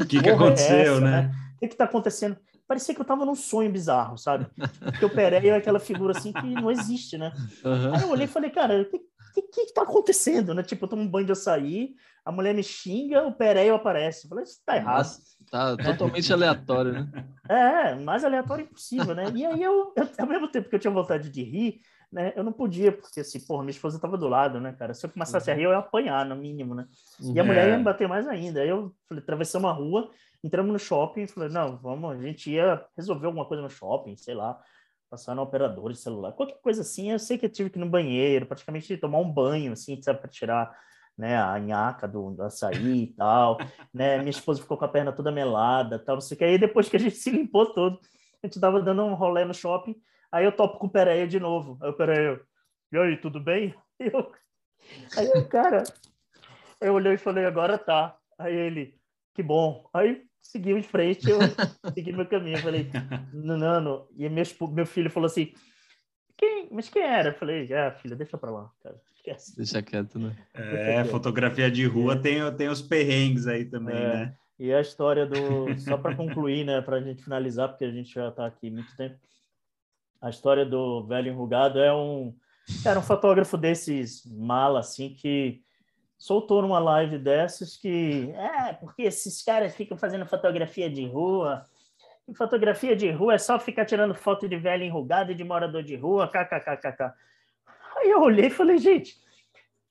O que, que aconteceu, essa, né? né? O que que tá acontecendo? Parecia que eu tava num sonho bizarro, sabe? Porque o Pereira é aquela figura assim que não existe, né? Uhum. Aí eu olhei e falei, cara, o que, que, que tá acontecendo, né? Tipo, eu tomo um banho de açaí, a mulher me xinga, o Pereio aparece. Eu falei, isso tá errado. Nossa, tá totalmente aleatório, né? É, mais aleatório impossível, né? E aí eu, eu, ao mesmo tempo que eu tinha vontade de rir, né? Eu não podia, porque assim, porra, minha esposa tava do lado, né, cara? Se eu começasse uhum. a rir, eu ia apanhar, no mínimo, né? E a mulher ia me bater mais ainda. Aí eu falei, atravessamos a rua, entramos no shopping, falei, não, vamos, a gente ia resolver alguma coisa no shopping, sei lá, passar no operador de celular, qualquer coisa assim. Eu sei que eu tive que ir no banheiro, praticamente tomar um banho, assim, sabe, para tirar né, a nhaca do, do açaí e tal, né, minha esposa ficou com a perna toda melada, tal, não sei o que, aí depois que a gente se limpou todo, a gente tava dando um rolê no shopping, aí eu topo com o Pereira de novo, aí o Pereira, e aí, tudo bem? Eu, aí eu, cara, eu olhei e falei, agora tá, aí ele, que bom, aí seguiu em frente, eu segui meu caminho, eu falei, Nano, e meu, meu filho falou assim, quem, mas quem era? Eu falei, ah, filha, deixa pra lá, cara esquece. Deixa quieto, né? É, fotografia de rua é. tem, tem os perrengues aí também, é. né? E a história do. Só para concluir, né? Para a gente finalizar, porque a gente já está aqui muito tempo. A história do velho enrugado é um. Era um fotógrafo desses mala, assim, que soltou numa live dessas que. É, porque esses caras ficam fazendo fotografia de rua. E fotografia de rua é só ficar tirando foto de velho enrugado e de morador de rua, kkkk. Aí eu olhei e falei, gente,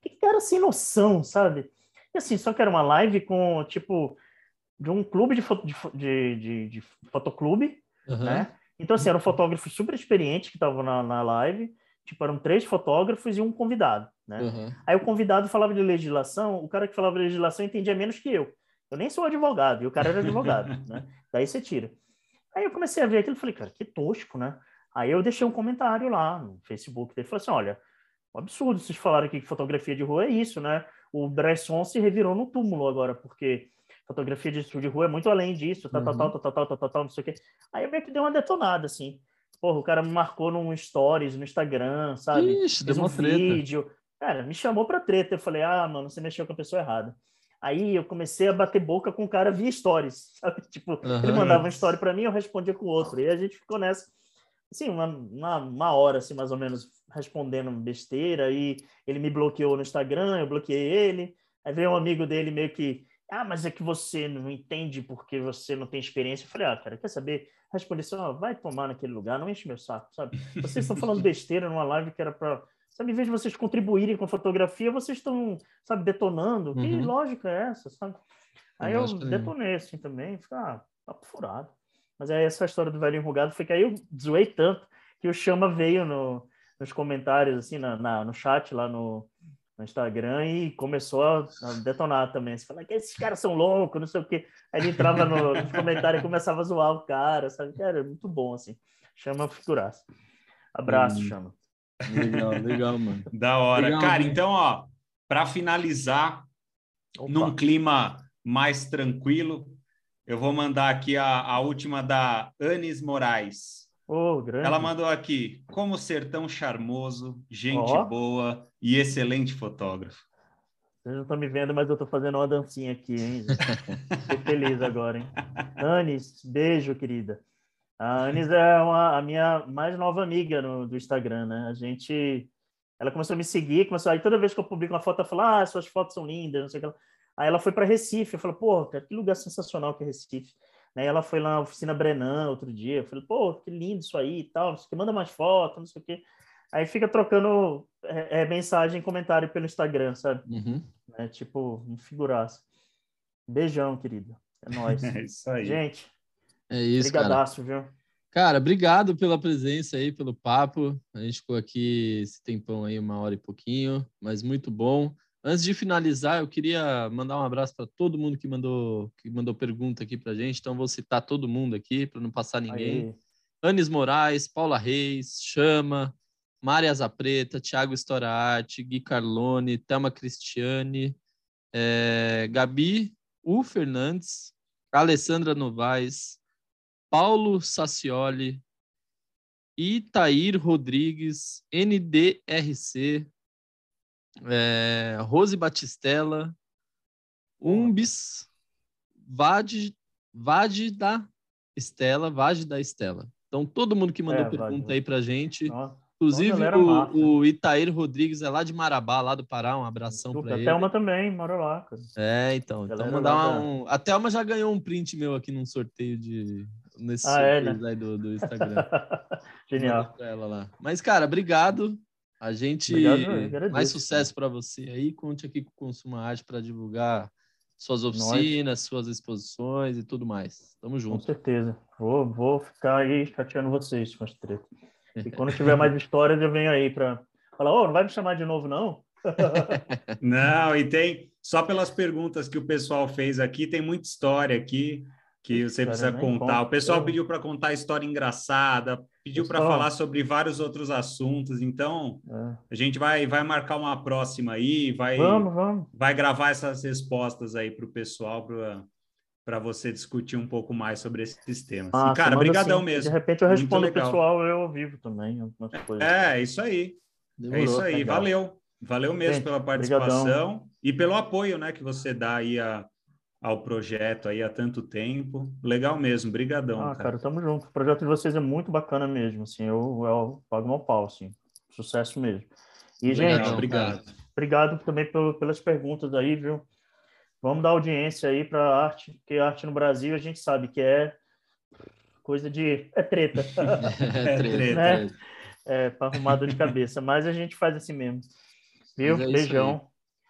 que cara sem noção, sabe? E assim, só que era uma live com, tipo, de um clube de, foto, de, de, de, de fotoclube, uhum. né? Então, assim, era um fotógrafo super experiente que estava na, na live, tipo, eram três fotógrafos e um convidado, né? Uhum. Aí o convidado falava de legislação, o cara que falava de legislação entendia menos que eu. Eu nem sou advogado, e o cara era advogado, né? Daí você tira. Aí eu comecei a ver aquilo e falei, cara, que tosco, né? Aí eu deixei um comentário lá no Facebook dele, falei assim, olha, um absurdo vocês falaram aqui que fotografia de rua é isso, né? O Bresson se revirou no túmulo agora, porque fotografia de, de rua é muito além disso, tal, uhum. tal, tal, tal, tal, tal, tal, tal, não sei o quê. Aí eu meio que deu uma detonada, assim. Porra, o cara me marcou num stories, no Instagram, sabe? Ixi, Fez um vídeo. Cara, me chamou pra treta. Eu falei, ah, mano, você mexeu com a pessoa errada. Aí eu comecei a bater boca com o cara via stories, sabe? Tipo, uhum. ele mandava uma story para mim, eu respondia com outro. E a gente ficou nessa assim, uma, uma, uma, hora, assim, mais ou menos, respondendo besteira, e ele me bloqueou no Instagram, eu bloqueei ele, aí veio um amigo dele meio que, ah, mas é que você não entende porque você não tem experiência. Eu falei, ah, cara, quer saber? Respondi assim, oh, vai tomar naquele lugar, não enche meu saco, sabe? Vocês estão falando besteira numa live que era para sabe, em vez de vocês contribuírem com a fotografia, vocês estão, sabe, detonando. Uhum. Que lógica é essa, sabe? Aí eu, eu detonei assim também, fica ah, papo furado. Mas aí essa história do velho enrugado foi que aí eu zoei tanto que o Chama veio no, nos comentários, assim, na, na, no chat lá no, no Instagram e começou a, a detonar também. Você fala que esses caras são loucos, não sei o quê. Aí ele entrava no, nos comentários e começava a zoar o cara, sabe? Cara, é muito bom, assim. Chama figuraça. Abraço, hum. Chama. Legal, legal, mano. Da hora. Legal, cara, mano. então, ó, para finalizar, Opa. num clima mais tranquilo, eu vou mandar aqui a, a última da Anis Moraes. Oh, Ela mandou aqui: como ser tão charmoso, gente oh. boa e excelente fotógrafo. Vocês não estão me vendo, mas eu estou fazendo uma dancinha aqui, hein? Fiquei feliz agora, hein? Anis, beijo, querida. A Anis é uma, a minha mais nova amiga no, do Instagram, né? A gente. Ela começou a me seguir, começou aí toda vez que eu publico uma foto, ela fala: Ah, suas fotos são lindas, não sei o que. Aí ela foi para Recife, eu falei: Pô, que lugar sensacional que é Recife. Né? Ela foi lá na oficina Brenan outro dia. Eu falei, pô, que lindo isso aí e tal. Não sei o que, manda mais foto, não sei o que. Aí fica trocando é, é, mensagem, comentário pelo Instagram, sabe? Uhum. É, tipo, um figuraço. Beijão, querido. É nóis. É isso aí. Gente, é isso, brigadaço, cara. viu? Cara, obrigado pela presença aí, pelo papo. A gente ficou aqui esse tempão aí, uma hora e pouquinho, mas muito bom. Antes de finalizar, eu queria mandar um abraço para todo mundo que mandou, que mandou pergunta aqui para gente. Então, vou citar todo mundo aqui para não passar ninguém. Aí. Anis Moraes, Paula Reis, Chama, Maria Zapreta, Thiago Storati, Gui Carlone, Thelma Cristiane, é, Gabi U. Fernandes, Alessandra Novaes, Paulo Sacioli, Itair Rodrigues, NDRC, é, Rose Batistella, Umbis, Vade, Vade da Estela, Vade da Estela. Então, todo mundo que mandou é, pergunta aí pra gente. Inclusive, o, o Itair Rodrigues é lá de Marabá, lá do Pará. Um abração para ele. A Thelma também mora lá. Cara. É, então. então mandar um... A Thelma já ganhou um print meu aqui num sorteio de. Nesse ah, é, né? aí do, do Instagram. Genial. Ela lá. Mas, cara, obrigado. A gente. Obrigado, mais sucesso para você aí. Conte aqui com o Consuma Arte para divulgar suas oficinas, Nós. suas exposições e tudo mais. Tamo junto. Com certeza. Vou, vou ficar aí chateando vocês com as tretas. E quando tiver mais histórias, eu venho aí para falar: Ô, oh, não vai me chamar de novo, não? não, e tem, só pelas perguntas que o pessoal fez aqui, tem muita história aqui que você precisa contar. O pessoal pediu para contar história engraçada, pediu para falar sobre vários outros assuntos. Então, é. a gente vai, vai marcar uma próxima aí, vai, vamos, vamos. vai gravar essas respostas aí para o pessoal, para você discutir um pouco mais sobre esses temas. Ah, e, cara, brigadão assim, mesmo. De repente eu respondo o pessoal eu ao vivo também. É, isso aí. Demorou, é isso aí. Legal. Valeu. Valeu mesmo gente, pela participação brigadão. e pelo apoio né, que você dá aí a ao projeto aí há tanto tempo. Legal mesmo, brigadão. Ah, cara. cara, tamo junto. O projeto de vocês é muito bacana mesmo, assim, eu, eu pago meu pau, assim, sucesso mesmo. E, Legal, gente, obrigado. Obrigado também pelo, pelas perguntas aí, viu? Vamos dar audiência aí para a arte, porque arte no Brasil a gente sabe que é coisa de... é treta. é treta. né? É, para arrumar dor de cabeça, mas a gente faz assim mesmo. Viu? É Beijão.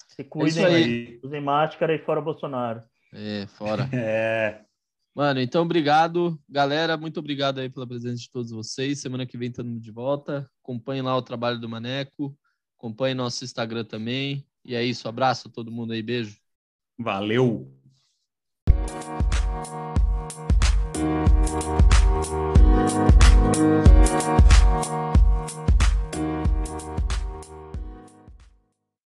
Se cuidem é aí. Usem máscara e fora Bolsonaro. É, fora. é. Mano, então obrigado. Galera, muito obrigado aí pela presença de todos vocês. Semana que vem estamos de volta. Acompanhe lá o trabalho do Maneco. Acompanhe nosso Instagram também. E é isso. Abraço a todo mundo aí. Beijo. Valeu. Thank